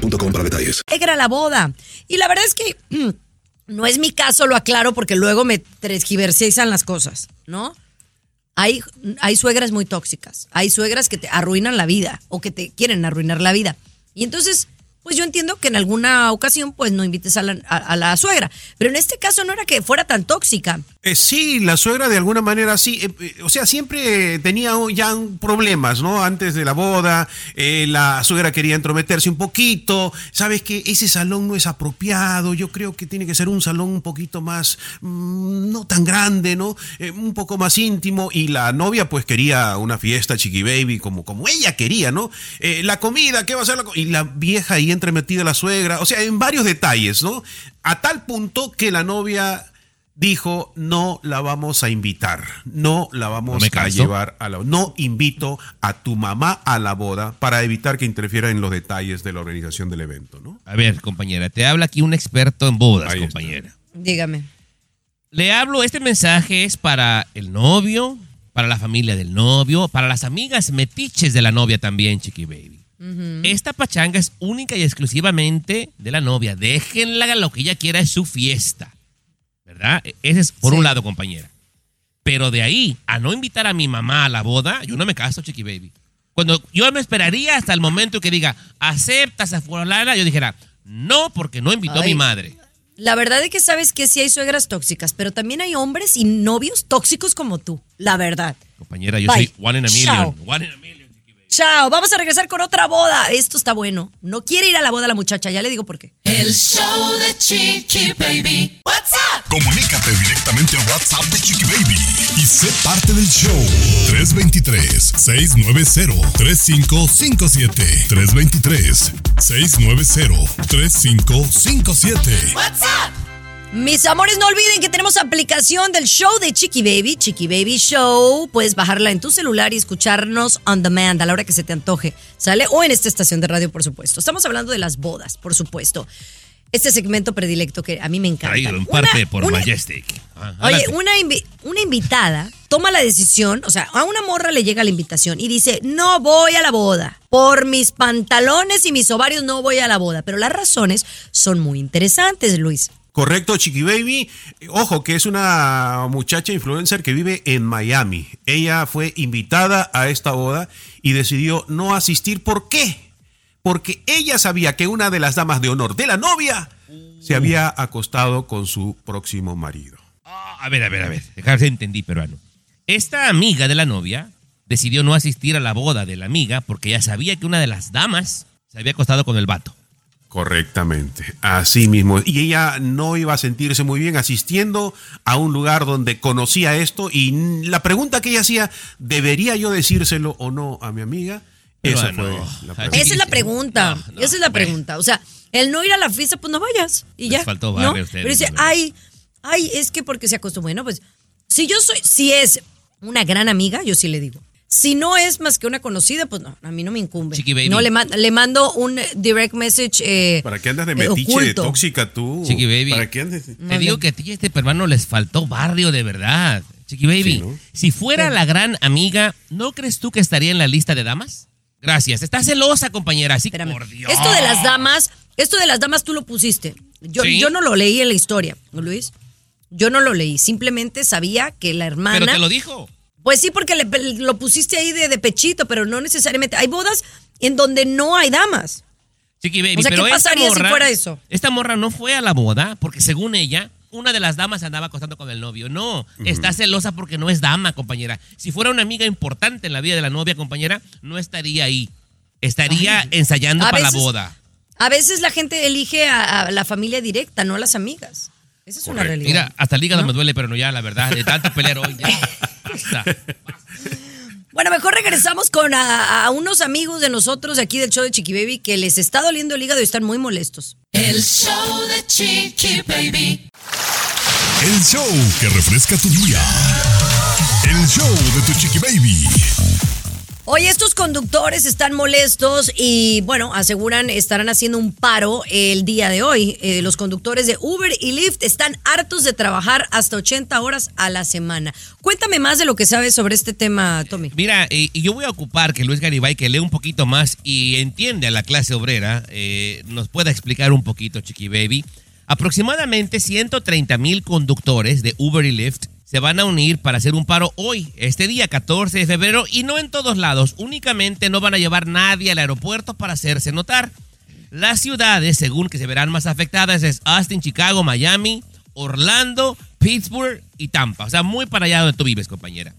boostmobile.com detalles. La boda. Y la verdad es que mm, no es mi caso, lo aclaro, porque luego me transgiversan las cosas, ¿no? Hay, hay suegras muy tóxicas. Hay suegras que te arruinan la vida o que te quieren arruinar la vida. Y entonces, pues yo entiendo que en alguna ocasión, pues no invites a la suegra. Pero en este caso no era que fuera tan tóxica. Eh, sí, la suegra de alguna manera sí, eh, eh, o sea, siempre tenía ya problemas, ¿no? Antes de la boda, eh, la suegra quería entrometerse un poquito, sabes que ese salón no es apropiado, yo creo que tiene que ser un salón un poquito más, mm, no tan grande, ¿no? Un poco más íntimo y la novia pues quería una fiesta chiqui baby como, como ella quería, ¿no? La comida, ¿qué va a ser la Y la vieja ahí entremetida la suegra, o sea, en varios detalles, ¿no? A tal punto que la novia dijo, no la vamos a invitar, no la vamos No a llevar a la... No invito a tu mamá a la boda para evitar que interfiera en los detalles de la organización del evento, ¿no? A ver, compañera, te habla aquí un experto en bodas, Ahí está. compañera. Dígame. Le hablo, este mensaje es para el novio, para la familia del novio, para las amigas metiches de la novia también, Chiqui Baby. Esta pachanga es única y exclusivamente de la novia. Déjenla lo que ella quiera, es su fiesta. ¿Verdad? E- Ese es por Sí. un lado, compañera. Pero de ahí a no invitar a mi mamá a la boda, yo no me caso, Chiqui Baby. Cuando yo me esperaría hasta el momento que diga, aceptas a fulana, yo dijera, no, porque no invitó a mi madre. La verdad es que sabes que sí hay suegras tóxicas, pero también hay hombres y novios tóxicos como tú. La verdad. Compañera, yo Bye. soy one in a million. One in a million. Chao, vamos a regresar con otra boda. Esto está bueno. No quiere ir a la boda la muchacha, ya le digo por qué. El show de Chiqui Baby. What's up? Comunícate directamente a WhatsApp de Chiqui Baby y sé parte del show. 323-690-3557. 323-690-3557. What's up? Mis amores, no olviden que tenemos aplicación del show de Chiqui Baby, Chiqui Baby Show. Puedes bajarla en tu celular y escucharnos on demand a la hora que se te antoje. ¿Sale? O en esta estación de radio, por supuesto. Estamos hablando de las bodas, por supuesto. Este segmento predilecto que a mí me encanta. Traído en parte Una- por una- Majestic. Ah, Oye, una, invi- una invitada toma la decisión, o sea, a una morra le llega la invitación y dice, no voy a la boda. Por mis pantalones y mis ovarios no voy a la boda. Pero las razones son muy interesantes, Luis. Correcto, Chiqui Baby. Ojo, que es una muchacha influencer que vive en Miami. Ella fue invitada a esta boda y decidió no asistir. ¿Por qué? Porque ella sabía que una de las damas de honor de la novia se había acostado con su próximo marido. A ver, a ver, a ver. Dejar si entendí, peruano. Esta amiga de la novia decidió no asistir a la boda de la amiga porque ya sabía que una de las damas se había acostado con el vato. Correctamente, así mismo. Y ella no iba a sentirse muy bien asistiendo a un lugar donde conocía esto y la pregunta que ella hacía, ¿debería yo decírselo o no a mi amiga? Esa no. fue la pregunta. Esa es la pregunta. No, no, Esa es la pregunta. O sea, el no ir a la fiesta, pues no vayas. Y Les ya. faltó ¿no? ustedes, Pero dice, ay, ay, es que porque se acostumbró. Bueno, pues, si yo soy, si es una gran amiga, yo sí le digo. Si no es más que una conocida, pues no, a mí no me incumbe. Chiqui baby. No, le, le mando un eh, direct message. eh, ¿Para qué andas de eh, metiche, de oculto. tóxica tú? Chiqui Baby. ¿Para qué andas? Te digo que a ti y a este peruano les faltó barrio de verdad. Chiqui Baby, Sí, ¿no? si fuera la gran amiga, ¿no crees tú que estaría en la lista de damas? Gracias. Está celosa, compañera. Así Espérame. por Dios. Esto de las damas, esto de las damas tú lo pusiste. Yo, Sí. yo no lo leí en la historia, Luis. Yo no lo leí. Simplemente sabía que la hermana. Pero te lo dijo. Pues sí, porque le- lo pusiste ahí de, de pechito, pero no necesariamente. Hay bodas en donde no hay damas. Chiqui Baby, O sea, ¿qué pero pasaría si fuera eso? Esta morra no fue a la boda porque según ella, una de las damas andaba acostando con el novio. No, está celosa porque no es dama, compañera. Si fuera una amiga importante en la vida de la novia, compañera, no estaría ahí. Estaría ensayando A para veces- la boda. A veces la gente elige a, a la familia directa, no a las amigas. Esa es una realidad. Mira, hasta el hígado me duele, pero no ya, la verdad, de tanto pelear hoy. Ya, basta. Bueno, mejor regresamos con a, a unos amigos de nosotros de aquí del show de Chiqui Baby que les está doliendo el hígado y están muy molestos. El show de Chiqui Baby. El show que refresca tu día. El show de tu chiqui baby. Oye, estos conductores están molestos y, bueno, aseguran estarán haciendo un paro el día de hoy. Eh, los conductores de Uber y Lyft están hartos de trabajar hasta 80 horas a la semana. Cuéntame más de lo que sabes sobre este tema, Tommy. Mira, eh, yo voy a ocupar que Luis Garibay, que lee un poquito más y entiende a la clase obrera, eh, nos pueda explicar un poquito, Chiqui Baby. Aproximadamente 130 mil conductores de Uber y Lyft se van a unir para hacer un paro hoy, este día 14 de febrero, y no en todos lados. Únicamente no van a llevar nadie al aeropuerto para hacerse notar. Las ciudades, según que se verán más afectadas, es Austin, Chicago, Miami, Orlando, Pittsburgh y Tampa. O sea, muy para allá donde tú vives, compañera.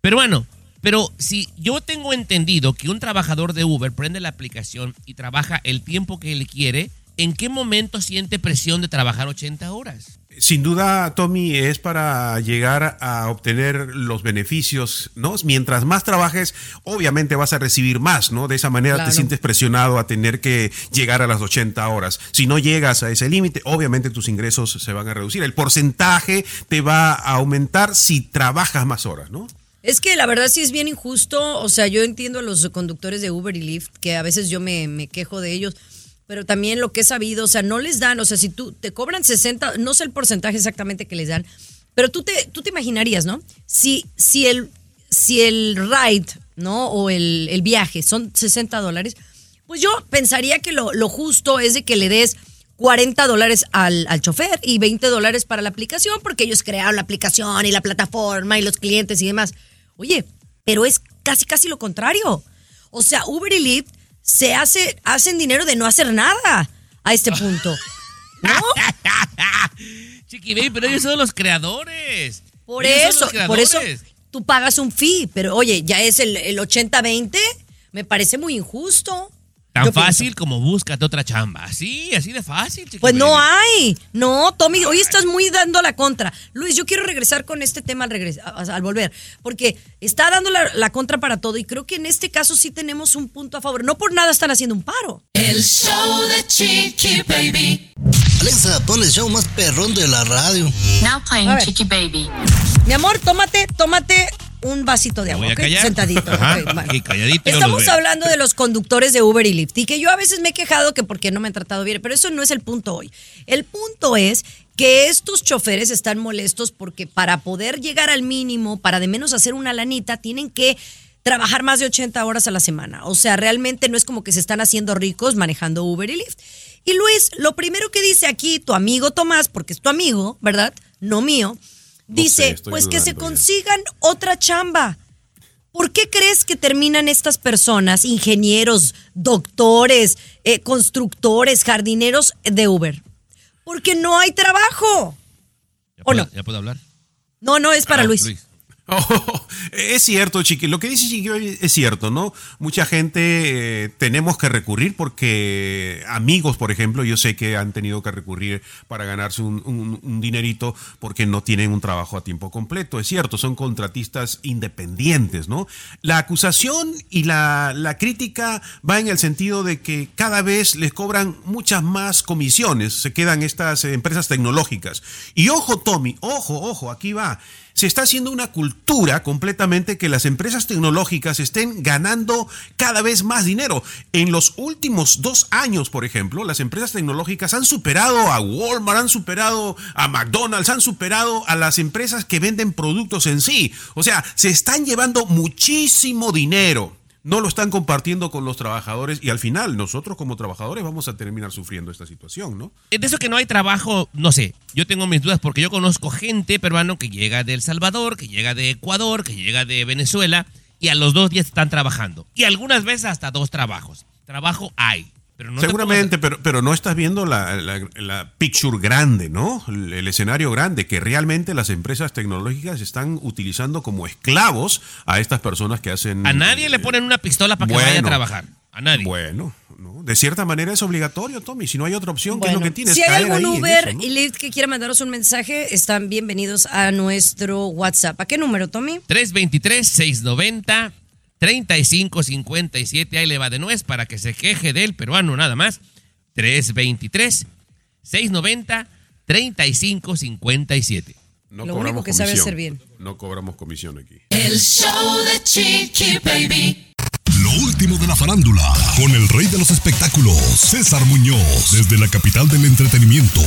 Pero bueno, pero si yo tengo entendido que un trabajador de Uber prende la aplicación y trabaja el tiempo que él quiere, ¿en qué momento siente presión de trabajar 80 horas? Sin duda, Tommy, es para llegar a obtener los beneficios, ¿no? Mientras más trabajes, obviamente vas a recibir más, ¿no? De esa manera Claro. te sientes presionado a tener que llegar a las 80 horas. Si no llegas a ese límite, obviamente tus ingresos se van a reducir. El porcentaje te va a aumentar si trabajas más horas, ¿no? Es que la verdad sí es bien injusto. O sea, yo entiendo a los conductores de Uber y Lyft, que a veces yo me, me quejo de ellos, pero también lo que he sabido, o sea, no les dan, o sea, si tú te cobran 60, no sé el porcentaje exactamente que les dan, pero tú te, tú te imaginarías, ¿no? Si, si el, si el ride, ¿no? O el, viaje son 60 dólares, pues yo pensaría que lo, justo es de que le des 40 dólares al, al chofer y 20 dólares para la aplicación, porque ellos crearon la aplicación y la plataforma y los clientes y demás. Oye, pero es casi, casi lo contrario. O sea, Uber y Lyft se hace, hacen dinero de no hacer nada a este punto. Chiqui Baby, pero ellos son los creadores. Por Ellos eso, por eso tú pagas un fee, pero oye, ya es el, el 80-20, me parece muy injusto. Tan Yo pienso. fácil como búscate otra chamba. Sí, así de fácil, Chiqui Pues no hay. No, Tommy, hoy estás muy dando la contra. Luis, yo quiero regresar con este tema al, regres- a- a- al volver, porque está dando la, la contra para todo y creo que en este caso sí tenemos un punto a favor. No por nada están haciendo un paro. El show de Chiqui Baby. Alexa, pon el show más perrón de la radio. Now playing. Chiqui Baby. Mi amor, tómate, tómate un vasito de agua. Sentadito. Ajá, aquí, calladito, Estamos hablando de los conductores de Uber y Lyft y que yo a veces me he quejado que porque no me han tratado bien, pero eso no es el punto hoy. El punto es que estos choferes están molestos porque para poder llegar al mínimo, para de menos hacer una lanita, tienen que trabajar más de 80 horas a la semana. O sea, realmente no es como que se están haciendo ricos manejando Uber y Lyft. Y Luis, lo primero que dice aquí tu amigo Tomás, porque es tu amigo, ¿verdad? No mío, dice, pues que se ya. consigan otra chamba. ¿Por qué crees que terminan estas personas, ingenieros, doctores, eh, constructores, jardineros de Uber? Porque no hay trabajo. ¿Ya ¿O puedo, no? ¿Ya puedo hablar? No, no, es para Ah, Luis. Oh, es cierto, Chiqui. Lo que dice Chiqui es cierto, ¿no? Mucha gente eh, tenemos que recurrir porque amigos, por ejemplo, yo sé que han tenido que recurrir para ganarse un, un- dinerito porque no tienen un trabajo a tiempo completo. Es cierto, son contratistas independientes, ¿no? La acusación y la, la crítica va en el sentido de que cada vez les cobran muchas más comisiones, se quedan estas empresas tecnológicas. Y ojo, Tommy, ojo, ojo, aquí va se está haciendo una cultura completamente que las empresas tecnológicas estén ganando cada vez más dinero. En los últimos dos años, por ejemplo, las empresas tecnológicas han superado a Walmart, han superado a McDonald's, han superado a las empresas que venden productos en sí. O sea, se están llevando muchísimo dinero. No lo están compartiendo con los trabajadores y al final nosotros como trabajadores vamos a terminar sufriendo esta situación, ¿no? De eso que no hay trabajo, no sé. Yo tengo mis dudas porque yo conozco gente peruano que llega de El Salvador, que llega de Ecuador, que llega de Venezuela y a los dos días están trabajando. Y algunas veces hasta dos trabajos. Trabajo hay. Pero no te Seguramente, pero, pero no estás viendo la, la- la picture grande, ¿no? El, el escenario grande, que realmente las empresas tecnológicas están utilizando como esclavos a estas personas que hacen... A nadie le ponen una pistola para que vaya a Bueno. trabajar. A nadie. Bueno, ¿no? de cierta manera es obligatorio, Tommy. Si no hay otra opción, ¿qué es Bueno, lo que tienes? si hay algún Uber eso, ¿no? y Lyft que quiera mandaros un mensaje, están bienvenidos a nuestro WhatsApp. ¿A qué número, Tommy? 323-690-3557. Ahí le va de nuez para que se queje del peruano nada más. 323-690-3557. No Lo único cobramos que sabe comisión. hacer bien. No cobramos comisión aquí. El show de Chiqui Baby. Lo último de la farándula, con el rey de los espectáculos, César Muñoz, desde la capital del entretenimiento,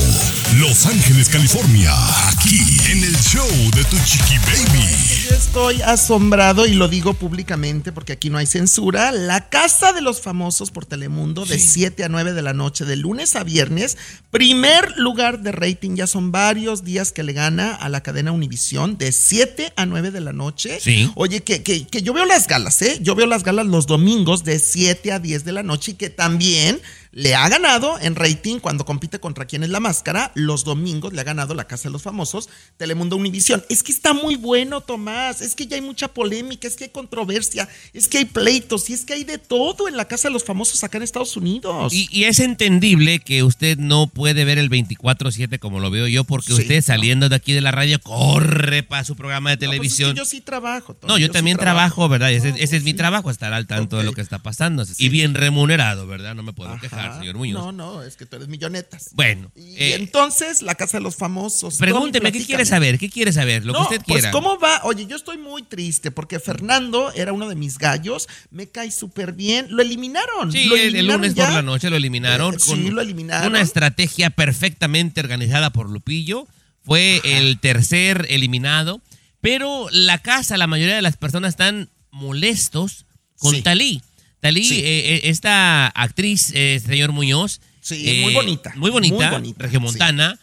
Los Ángeles, California, aquí en el show de Tu Chiqui Baby. Yo estoy asombrado y lo digo públicamente porque aquí no hay censura. La Casa de los Famosos por Telemundo de 7 a 9 de la noche, de lunes a viernes. Primer lugar de rating, ya son varios días que le gana a la cadena Univisión de 7 a 9 de la noche. Sí. Oye, que, que, que yo veo las galas, ¿eh? Yo veo las galas los domingos de 7 a 10 de la noche y que también le ha ganado en rating cuando compite contra quién es la máscara. Los domingos le ha ganado la Casa de los Famosos, Telemundo Univisión. Es que está muy bueno, Tomás. Es que ya hay mucha polémica, es que hay controversia, es que hay pleitos y es que hay de todo en la Casa de los Famosos acá en Estados Unidos. Y, y es entendible que usted no puede ver el 24-7 como lo veo yo, porque Sí, usted saliendo de aquí de la radio corre para su programa de No, pues es que televisión. yo sí trabajo. Tom, No, yo, también trabajo, ¿verdad? Ese, ese es mi sí. trabajo, estar al tanto de lo que está pasando. Y bien remunerado, ¿verdad? No me puedo quejar, Ajá. señor Muñoz. No, no, es que tú eres millonetas. Bueno, Y eh, entonces, la Casa de los Famosos. pregúnteme, ¿qué quiere saber? ¿Qué quiere saber? Lo que usted pues quiera. cómo va. Oye, yo estoy muy triste porque Fernando era uno de mis gallos. Me cae súper bien. Lo eliminaron. Sí, lo el, lunes ya. por la noche lo eliminaron. Eh, con sí, lo eliminaron. Una estrategia perfectamente organizada por Lupillo. Fue el tercer eliminado. Pero la casa, la mayoría de las personas están molestos con Talí. Talí, Sí. eh, eh, esta actriz, eh, señor Muñoz. Sí, muy bonita. Muy bonita, Muy bonita, regiomontana.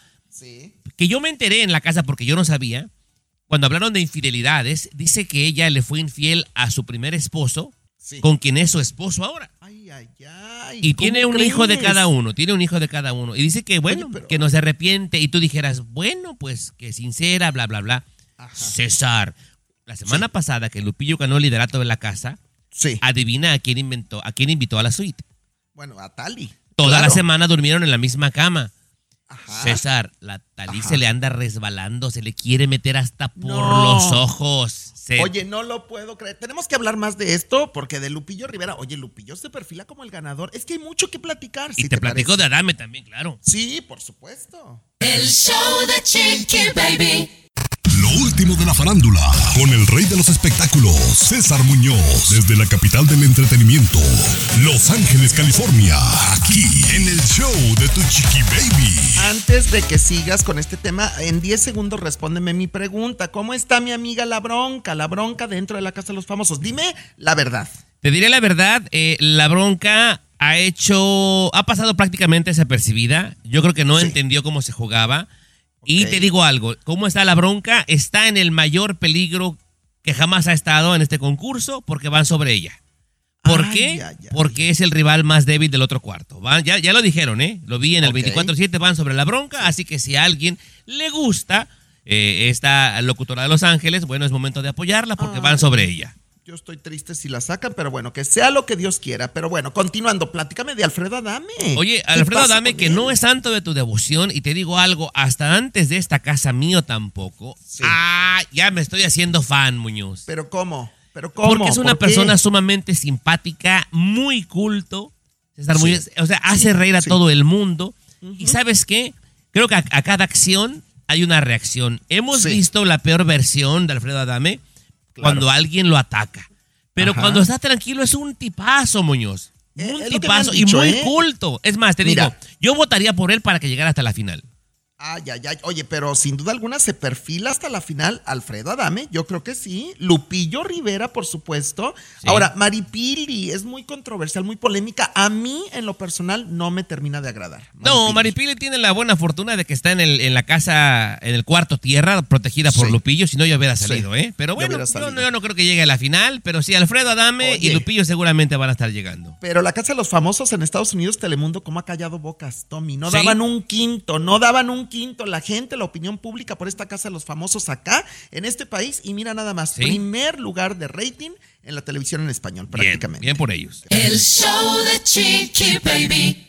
Que yo me enteré en la casa porque yo no sabía. Cuando hablaron de infidelidades, dice que ella le fue infiel a su primer esposo, Sí. con quien es su esposo ahora. Ay, ay, ay. Y ¿cómo tiene un hijo de crees? cada uno, tiene un hijo de cada uno. Y dice que, bueno, que no se arrepiente. Y tú dijeras, bueno, pues que sincera, bla, bla, bla. César, la semana pasada que Lupillo ganó el liderato de la casa, adivina a quién, inventó, a quién invitó a la suite. Bueno, a Tali. Toda Claro. la semana durmieron en la misma cama. César, la Talí se le anda resbalando, se le quiere meter hasta por No. los ojos. Se- Oye, no lo puedo creer. Tenemos que hablar más de esto porque de Lupillo Rivera, oye, Lupillo se perfila como el ganador. Es que hay mucho que platicar. y si te, platico parece. de Adame también, claro. Sí, por supuesto. El show de Chiqui Baby. Lo último de la farándula, con el rey de los espectáculos, César Muñoz, desde la capital del entretenimiento, Los Ángeles, California, aquí en el show de Tu Chiqui Baby. Antes de que sigas con este tema, en 10 segundos respóndeme mi pregunta. ¿Cómo está mi amiga La Bronca? La Bronca dentro de la Casa de los Famosos. Dime la verdad. Te diré la verdad, eh, la bronca ha hecho, ha pasado prácticamente desapercibida. Yo creo que no entendió cómo se jugaba. Y te digo algo, ¿cómo está la bronca? Está en el mayor peligro que jamás ha estado en este concurso porque van sobre ella. ¿Por qué? Porque es el rival más débil del otro cuarto. Van- ya, ya lo dijeron, ¿eh? Lo vi en el Ok. 24-7, van sobre la bronca. Así que si a alguien le gusta eh, esta locutora de Los Ángeles, bueno, es momento de apoyarla porque van sobre ella. Yo estoy triste si la sacan, pero bueno, que sea lo que Dios quiera. Pero bueno, continuando, platícame de Alfredo Adame. Oye, ¿Qué Alfredo Adame, que él? no es santo de tu devoción, y te digo algo, hasta antes de esta casa mío tampoco. Ah, ya me estoy haciendo fan, Muñoz. ¿Pero cómo? ¿Pero cómo? Porque es una ¿Por qué? persona sumamente simpática, muy culto. César Sí. Muñoz, o sea, hace Sí, reír a todo el mundo. Y ¿sabes qué? Creo que a, a cada acción hay una reacción. Hemos visto la peor versión de Alfredo Adame cuando alguien lo ataca. Pero Ajá. cuando está tranquilo es un tipazo, Muñoz. Un tipazo dicho, y muy ¿eh? culto. Es más, te Mira. digo, yo votaría por él para que llegara hasta la final. Ay, ay, ay. Oye, pero sin duda alguna se perfila hasta la final Alfredo Adame. Yo creo que sí. Lupillo Rivera, por supuesto. Sí. Ahora, Maripili es muy controversial, muy polémica. A mí, en lo personal, no me termina de agradar. No, Maripili tiene la buena fortuna de que está en, el, en la casa, en el cuarto tierra, protegida por Sí. Lupillo, si no yo hubiera salido, Sí. ¿eh? Pero bueno, yo, no- yo no creo que llegue a la final, pero sí, Alfredo Adame y. Lupillo seguramente van a estar llegando. Pero la Casa de los Famosos en Estados Unidos, Telemundo, ¿cómo ha callado bocas, Tommy? No daban un quinto, no daban un quinto. La gente, la opinión pública por esta Casa de los Famosos acá, en este país. Y mira nada más, Sí. primer lugar de rating en la televisión en español, Bien, prácticamente. bien por ellos. El show de Chiqui Baby.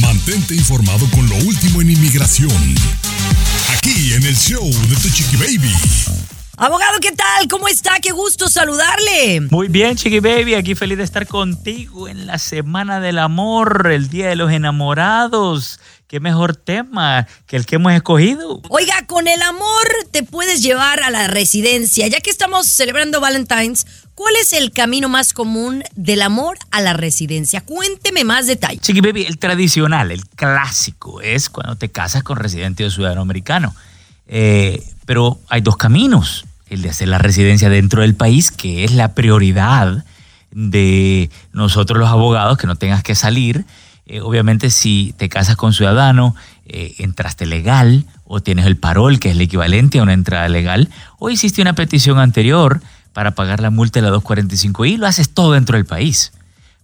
Mantente informado con lo último en inmigración. Aquí en el show de Tu Chiqui Baby. Abogado, ¿qué tal? ¿Cómo está? Qué gusto saludarle. Muy bien, Chiqui Baby, aquí feliz de estar contigo en la Semana del Amor, el Día de los Enamorados. Qué mejor tema que el que hemos escogido. Oiga, con el amor te puedes llevar a la residencia. Ya que estamos celebrando Valentine's, ¿cuál es el camino más común del amor a la residencia? Cuénteme más detalles. Chiqui Baby, el tradicional, el clásico, es cuando te casas con residente o ciudadano americano. Eh, pero hay dos caminos. El de hacer la residencia dentro del país, que es la prioridad de nosotros los abogados, que no tengas que salir. Eh, obviamente, si te casas con ciudadano, eh, entraste legal o tienes el parol, que es el equivalente a una entrada legal, o hiciste una petición anterior para pagar la multa de la 245i, lo haces todo dentro del país.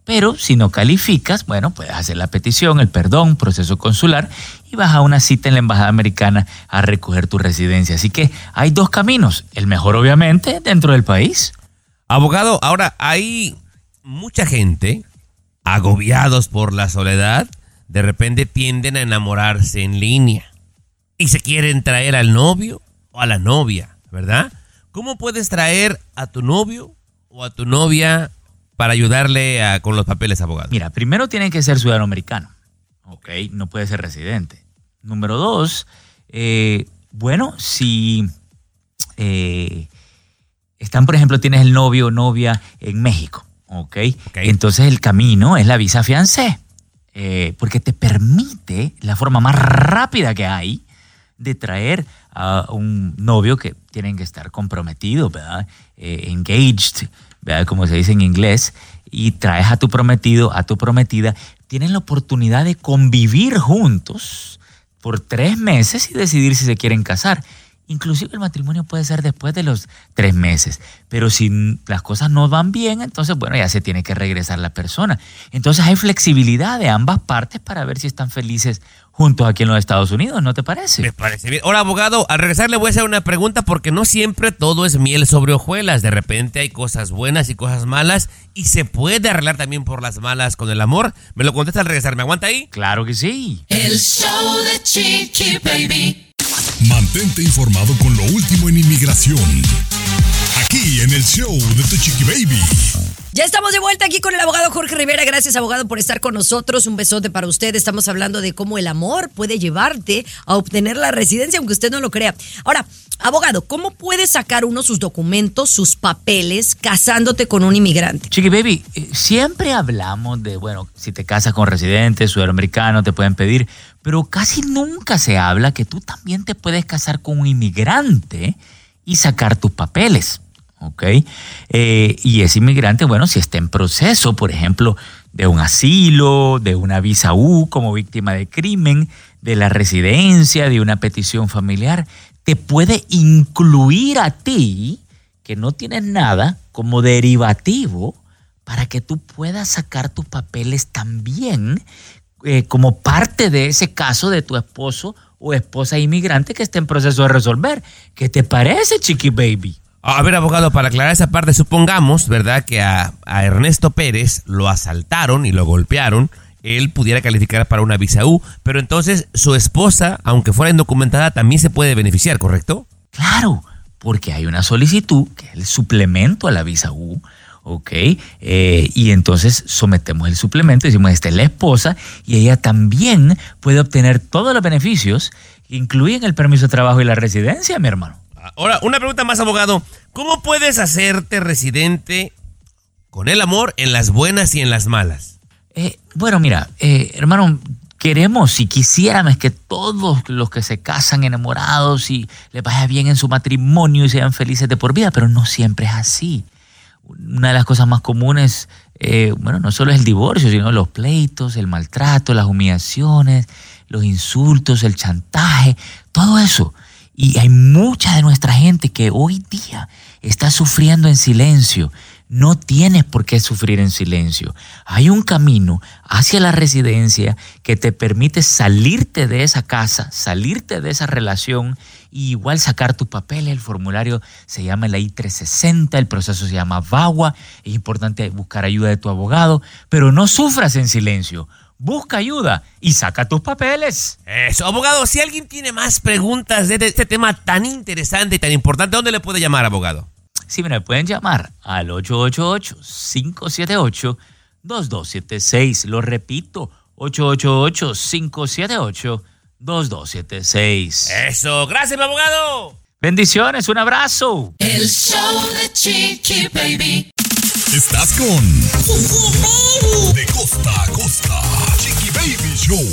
Pero si no calificas, bueno, puedes hacer la petición, el perdón, proceso consular y vas a una cita en la Embajada Americana a recoger tu residencia. Así que hay dos caminos. El mejor, obviamente, dentro del país. Abogado, ahora hay mucha gente agobiados por la soledad, de repente tienden a enamorarse en línea y se quieren traer al novio o a la novia, ¿verdad? ¿Cómo puedes traer a tu novio o a tu novia para ayudarle a- con los papeles, abogado? Mira, primero tiene que ser ciudadano americano. Ok, no puede ser residente. Número dos, eh, bueno, si eh, están, por ejemplo, tienes el novio o novia en México, ok, entonces el camino es la visa fiancé, eh, porque te permite la forma más rápida que hay de traer a un novio que tienen que estar comprometidos, ¿verdad? Eh, engaged, ¿verdad? Como se dice en inglés, y traes a tu prometido, a tu prometida, tienen la oportunidad de convivir juntos por tres meses y decidir si se quieren casar. Inclusive el matrimonio puede ser después de los tres meses, pero si las cosas no van bien, entonces bueno, ya se tiene que regresar la persona. Entonces hay flexibilidad de ambas partes para ver si están felices juntos aquí en los Estados Unidos, ¿no te parece? Me parece bien. Ahora, abogado, al regresar le voy a hacer una pregunta porque no siempre todo es miel sobre hojuelas. De repente hay cosas buenas y cosas malas y se puede arreglar también por las malas con el amor. Me lo contesta al regresar. ¿Me aguanta ahí? Claro que sí. El show de Chiqui Baby. Mantente informado con lo último en inmigración. Aquí en el show de Tu Chiqui Baby. Ya estamos de vuelta aquí con el abogado Jorge Rivera. Gracias, abogado, por estar con nosotros. Un besote para usted. Estamos hablando de cómo el amor puede llevarte a obtener la residencia, aunque usted no lo crea. Ahora, abogado, ¿cómo puede sacar uno sus documentos, sus papeles, casándote con un inmigrante? Chiqui Baby, eh, siempre hablamos de, bueno, si te casas con residentes, sudamericano, te pueden pedir, pero casi nunca se habla que tú también te puedes casar con un inmigrante y sacar tus papeles. ¿Ok? Eh, y ese inmigrante, bueno, si está en proceso, por ejemplo, de un asilo, de una visa U como víctima de crimen, de la residencia, de una petición familiar, te puede incluir a ti, que no tienes nada, como derivativo para que tú puedas sacar tus papeles también eh, como parte de ese caso de tu esposo o esposa inmigrante que esté en proceso de resolver. ¿Qué te parece, Chiqui Baby? A ver, abogado, para aclarar esa parte, supongamos, ¿verdad?, que a, Ernesto Pérez lo asaltaron y lo golpearon. Él pudiera calificar para una visa U, pero entonces su esposa, aunque fuera indocumentada, también se puede beneficiar, ¿correcto? Claro, porque hay una solicitud que es el suplemento a la visa U, ¿ok? Eh, y entonces sometemos el suplemento, decimos, esta es la esposa, y ella también puede obtener todos los beneficios incluyen el permiso de trabajo y la residencia, mi hermano. Ahora, una pregunta más, abogado. ¿Cómo puedes hacerte residente con el amor en las buenas y en las malas? Eh, bueno, mira, eh, hermano, queremos y quisiéramos que todos los que se casan enamorados y les vaya bien en su matrimonio y sean felices de por vida, pero no siempre es así. Una de las cosas más comunes, eh, bueno, no solo es el divorcio, sino los pleitos, el maltrato, las humillaciones, los insultos, el chantaje, todo eso. Y hay mucha de nuestra gente que hoy día está sufriendo en silencio. No tienes por qué sufrir en silencio. Hay un camino hacia la residencia que te permite salirte de esa casa, salirte de esa relación y igual sacar tus papeles. El formulario se llama la I-360, el proceso se llama VAWA. Es importante buscar ayuda de tu abogado, pero no sufras en silencio. Busca ayuda y saca tus papeles. Eso, abogado, si alguien tiene más preguntas de este tema tan interesante y tan importante, ¿dónde le puede llamar, abogado? Sí, mira, pueden llamar al 888-578-2276. Lo repito, 888-578-2276. Eso, gracias, mi abogado. Bendiciones, un abrazo. El show de Chiqui Baby. Estás con De costa a costa. Show.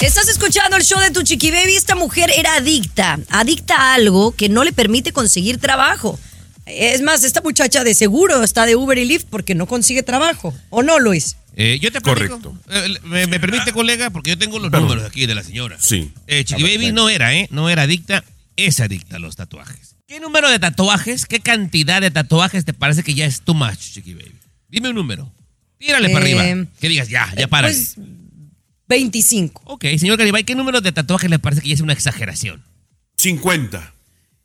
Estás escuchando el show de tu chiqui baby. Esta mujer era adicta, adicta a algo que no le permite conseguir trabajo. Es más, esta muchacha de seguro está de Uber y Lyft porque no consigue trabajo. ¿O no, Luis? Eh, yo te platico. Correcto. Eh, me, me permite, colega, porque yo tengo los Perdón. números aquí de la señora. Sí. Eh, Chiqui ver, Baby ven. no era, ¿eh? No era adicta, es adicta a los tatuajes. ¿Qué número de tatuajes, qué cantidad de tatuajes te parece que ya es too much, Chiqui Baby? Dime un número. Tírale para Eh, arriba. Que digas, ya, ya para. Pues 25. ok, señor Garibay, ¿qué número de tatuajes le parece que ya es una exageración? 50.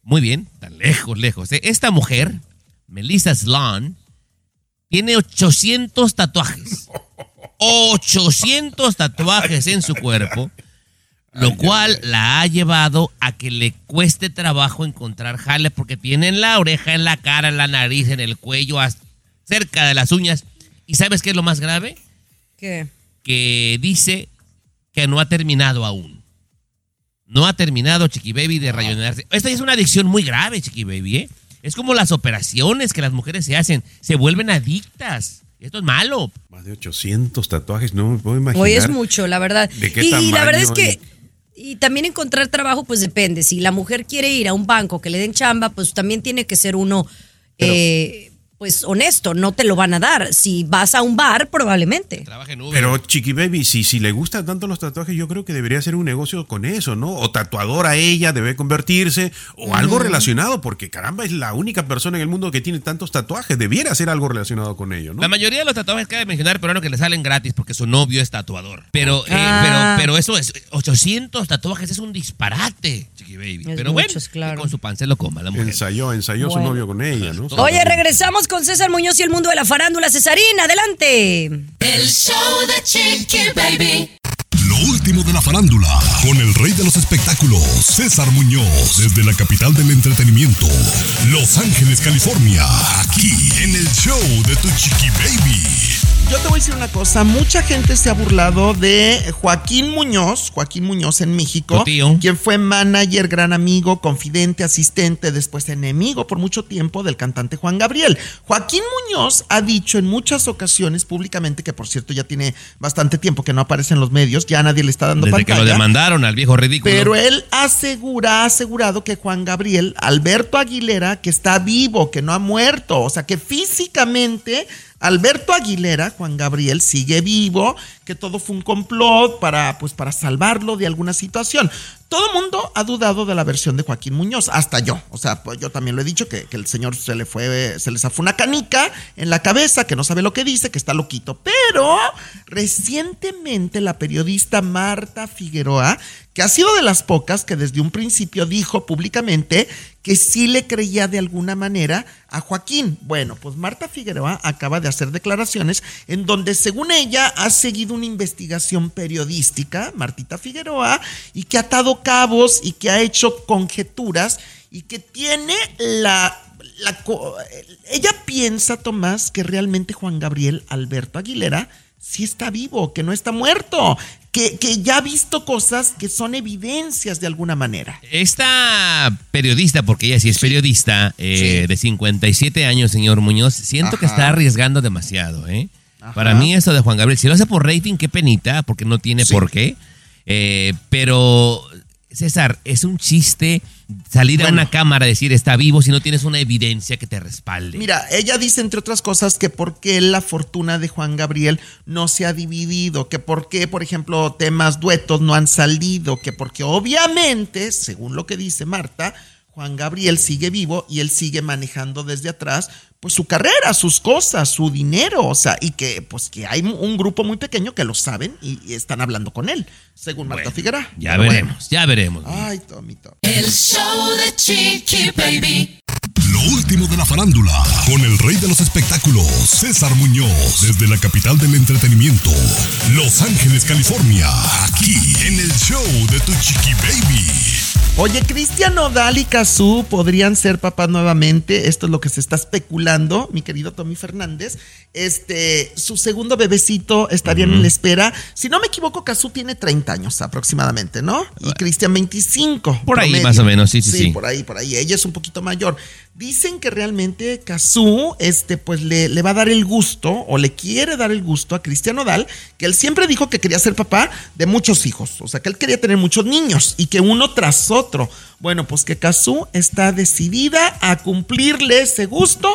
Muy bien, tan lejos, lejos. ¿eh? Esta mujer, Melissa Sloan, tiene 800 tatuajes. 800 tatuajes en su cuerpo, lo cual la ha llevado a que le cueste trabajo encontrar jale porque tiene en la oreja, en la cara, en la nariz, en el cuello, cerca de las uñas. ¿Y sabes qué es lo más grave? ¿Qué? que dice que no ha terminado aún. No ha terminado Chiqui Baby de rayonarse. Esta es una adicción muy grave, Chiqui Baby, ¿eh? Es como las operaciones que las mujeres se hacen. Se vuelven adictas. Esto es malo. Más de 800 tatuajes, no me puedo imaginar. Hoy es mucho, la verdad. ¿De qué y, y la verdad es que Y también encontrar trabajo, pues depende. Si la mujer quiere ir a un banco que le den chamba, pues también tiene que ser uno, eh, pues honesto, no te lo van a dar. Si vas a un bar, probablemente. Pero Chiqui Baby, si, si le gustan tanto los tatuajes, yo creo que debería hacer un negocio con eso, ¿no? O tatuadora ella debe convertirse, o algo Mm. relacionado, porque caramba, es la única persona en el mundo que tiene tantos tatuajes. Debiera hacer algo relacionado con ello, ¿no? La mayoría de los tatuajes que cabe mencionar peruanos que le salen gratis porque su novio es tatuador. Pero, eh, Ah. pero, pero eso es 800 tatuajes es un disparate, chiqui baby. Es pero bueno, con su pan se lo coma la mujer. Ensayó, ensayó su novio con ella, ¿no? Oye, regresamos con César Muñoz y el mundo de la farándula. Cesarina, adelante. El show de Chiqui Baby. Lo último de la farándula, con el rey de los espectáculos, César Muñoz, desde la capital del entretenimiento, Los Ángeles, California, aquí en el show de Tu Chiqui Baby. Yo te voy a decir una cosa, mucha gente se ha burlado de Joaquín Muñoz, Joaquín Muñoz en México, tío. quien fue manager, gran amigo, confidente, asistente, después enemigo por mucho tiempo del cantante Juan Gabriel. Joaquín Muñoz ha dicho en muchas ocasiones públicamente, que por cierto ya tiene bastante tiempo que no aparece en los medios, ya nadie le está dando Desde que pantalla. lo demandaron al viejo ridículo. Pero él asegura, ha asegurado que Juan Gabriel, Alberto Aguilera, que está vivo, que no ha muerto, o sea que físicamente Alberto Aguilera, Juan Gabriel, sigue vivo, que todo fue un complot para, pues, para salvarlo de alguna situación. Todo mundo ha dudado de la versión de Joaquín Muñoz, hasta yo. O sea, pues yo también lo he dicho, que, que el señor se le fue, se le zafó una canica en la cabeza, que no sabe lo que dice, que está loquito. Pero recientemente la periodista Marta Figueroa, que ha sido de las pocas que desde un principio dijo públicamente que sí le creía de alguna manera a Joaquín. Bueno, pues Marta Figueroa acaba de hacer declaraciones en donde según ella ha seguido una investigación periodística, Martita Figueroa, y que ha atado cabos y que ha hecho conjeturas y que tiene la... ella piensa, Tomás, que realmente Juan Gabriel Alberto Aguilera sí está vivo, que no está muerto, que, que ya ha visto cosas que son evidencias de alguna manera. Esta periodista, porque ella sí es periodista, eh, de 57 años, señor Muñoz, siento que está arriesgando demasiado, ¿eh? Ajá. Para mí eso de Juan Gabriel, si lo hace por rating, qué penita, porque no tiene por qué. Eh, pero, César, es un chiste salir a una cámara a decir está vivo si no tienes una evidencia que te respalde. Mira, ella dice, entre otras cosas, que por qué la fortuna de Juan Gabriel no se ha dividido, que por qué, por ejemplo, temas duetos no han salido, que porque obviamente, según lo que dice Marta, Juan Gabriel sigue vivo y él sigue manejando desde atrás pues su carrera, sus cosas, su dinero, o sea, y que pues que hay un grupo muy pequeño que lo saben y, y están hablando con él, según Marta Figueroa. Ya Pero veremos, bueno. ya veremos. Ay, Tomito. El show de Chiqui Baby. Lo último de la farándula, con el rey de los espectáculos, César Muñoz, desde la capital del entretenimiento, Los Ángeles, California, aquí en el show de Tu Chiqui Baby. Oye, Cristian Nodal y Cazú podrían ser papás nuevamente. Esto es lo que se está especulando, mi querido Tommy Fernández. Este, su segundo bebecito estaría en la espera. Si no me equivoco, Cazú tiene 30 años aproximadamente, ¿no? Y Cristian 25. Por ahí, más o menos, sí, sí, sí. por ahí, por ahí. Ella es un poquito mayor. Dicen que realmente Cazú, este, pues le, le va a dar el gusto, o le quiere dar el gusto a Cristian Nodal, que él siempre dijo que quería ser papá de muchos hijos. O sea, que él quería tener muchos niños y que uno tras otro. Bueno, pues que Cazú está decidida a cumplirle ese gusto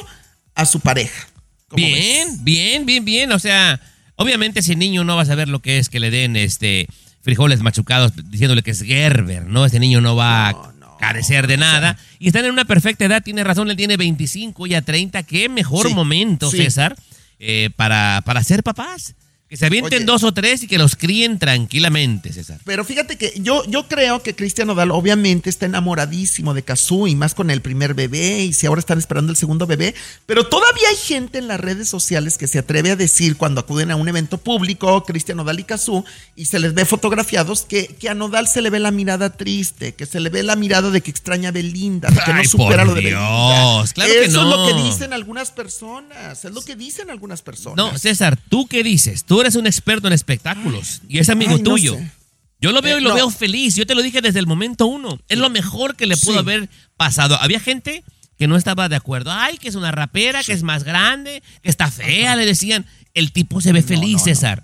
a su pareja. ¿Cómo Bien, bien, bien, bien. O sea, obviamente ese niño no va a saber lo que es que le den este frijoles machucados diciéndole que es Gerber, ¿no? Ese niño no va a carecer de nada. y están en una perfecta edad, tiene razón, él tiene 25 y a 30. Qué mejor Sí, momento, sí. César, eh, para, para ser papás. Que se avienten Oye. dos o tres y que los críen tranquilamente, César. Pero fíjate que yo, yo creo que Cristian Nodal obviamente está enamoradísimo de Cazú y más con el primer bebé y si ahora están esperando el segundo bebé, pero todavía hay gente en las redes sociales que se atreve a decir cuando acuden a un evento público, Cristian Nodal y Cazú, y se les ve fotografiados que, que a Nodal se le ve la mirada triste, que se le ve la mirada de que extraña a Belinda, de que no supera lo de Dios, Belinda. claro que Eso es lo que no. dicen algunas personas, es lo que dicen algunas personas. No, César, ¿tú qué dices? Tú eres un experto en espectáculos y es amigo Ay, no tuyo. sé. Yo lo veo Eh, y lo no. veo feliz. Yo te lo dije desde el momento uno. Es lo mejor que le pudo Sí. haber pasado. Había gente que no estaba de acuerdo. Ay, que es una rapera, que es más grande, que está fea, le decían. El tipo se ve feliz, no, César.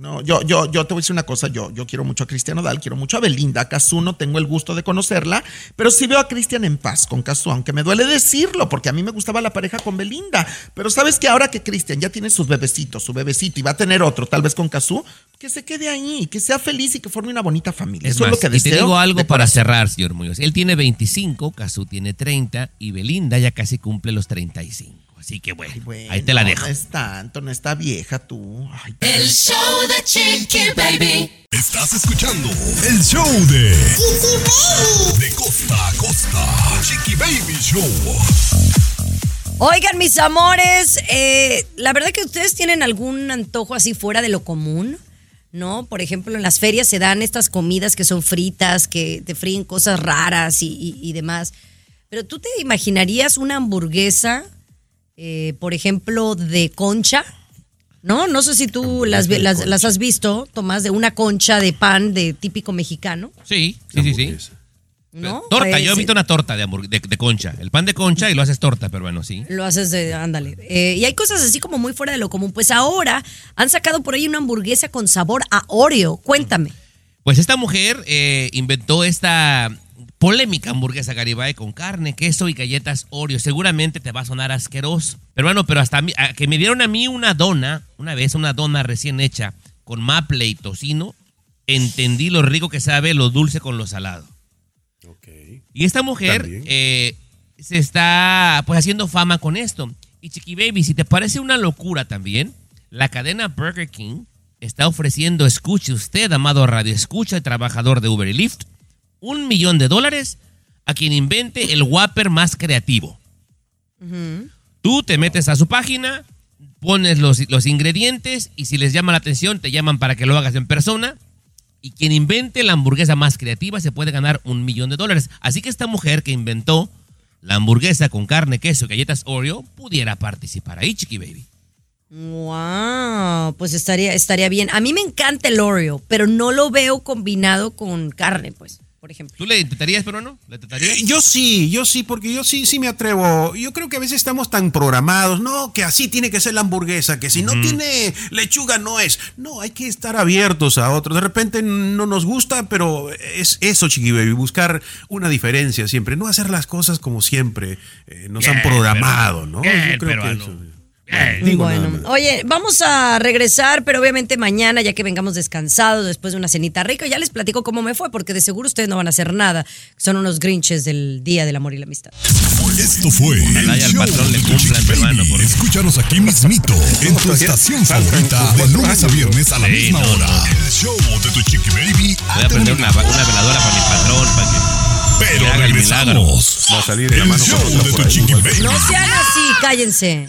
No, yo, yo, yo te voy a decir una cosa, yo, yo quiero mucho a Cristian Odal, quiero mucho a Belinda, a Cazú no tengo el gusto de conocerla, pero sí veo a Cristian en paz con Cazú, aunque me duele decirlo, porque a mí me gustaba la pareja con Belinda, pero sabes que ahora que Cristian ya tiene sus bebecitos, su bebecito y va a tener otro, tal vez con Cazú, que se quede ahí, que sea feliz y que forme una bonita familia. Es Eso más, es lo que y te digo algo para cerrar, señor Muñoz. Él tiene 25, Cazú tiene 30 y Belinda ya casi cumple los 35. Así que bueno, ahí te la dejo. No es tanto, no está vieja tú. Ay, El show de Chiqui Baby. Estás escuchando el show de De costa a costa. Chiqui Baby Show. Oigan, mis amores, eh, la verdad que ustedes tienen algún antojo así fuera de lo común, ¿no? Por ejemplo, en las ferias se dan estas comidas que son fritas, que te fríen cosas raras y, y- y demás. Pero tú te imaginarías una hamburguesa, eh, por ejemplo, de concha, ¿no? No sé si tú las, vi- las, las has visto, Tomás, de una concha de pan de típico mexicano, Sí, sí, sí, sí. ¿no? Torta, Pues, yo he visto una torta de, de concha. El pan de concha y lo haces torta, pero bueno, sí. Lo haces de, ándale. Eh, y hay cosas así como muy fuera de lo común. Pues ahora han sacado por ahí una hamburguesa con sabor a Oreo. Cuéntame. Pues esta mujer eh, inventó esta polémica hamburguesa Garibay con carne, queso y galletas Oreo. Seguramente te va a sonar asqueroso. Pero bueno, pero hasta a mí- a que me dieron a mí una dona, una vez una dona recién hecha con maple y tocino, entendí lo rico que sabe lo dulce con lo salado. Y esta mujer eh, se está pues haciendo fama con esto. Y Chiqui Baby, si te parece una locura también, la cadena Burger King está ofreciendo, escuche usted, amado radio, escucha el trabajador de Uber y Lyft, un millón de dólares a quien invente el Whopper más creativo. Tú te metes a su página, pones los, los ingredientes y si les llama la atención, te llaman para que lo hagas en persona. Y quien invente la hamburguesa más creativa se puede ganar un millón de dólares. Así que esta mujer que inventó la hamburguesa con carne, queso y galletas Oreo pudiera participar ahí, Chiqui Baby. Wow, pues estaría, estaría bien. A mí me encanta el Oreo, pero no lo veo combinado con carne, pues, por ejemplo. ¿Tú le intentarías, pero no? ¿Le intentarías? Eh, Yo sí, yo sí, porque yo sí, sí me atrevo. Yo creo que a veces estamos tan programados, no, que así tiene que ser la hamburguesa, que si no tiene lechuga no es. No, hay que estar abiertos a otros. De repente no nos gusta, pero es eso, Chiqui Baby, buscar una diferencia siempre, no hacer las cosas como siempre eh, nos han programado, ¿no? Bien, Yo creo que peruano. eso- Bien. Digo nada Bueno, más. oye, vamos a regresar, pero obviamente mañana, ya que vengamos descansados después de una cenita rica, ya les platico cómo me fue, porque de seguro ustedes no van a hacer nada. Son unos grinches del Día del Amor y la Amistad. Esto fue Ojalá el al show patrón le hermano, Baby. porque- Escúchanos aquí mismito en tu estación favorita de lunes a viernes a la Sí, misma no, hora. no. El show de tu Chiqui Baby Voy a prender una, una veladora para mi patrón, para que Pero que haga el milagro. regresamos. Va a salir de la El mano show de por tu Chiqui. Baby. No sean así, cállense.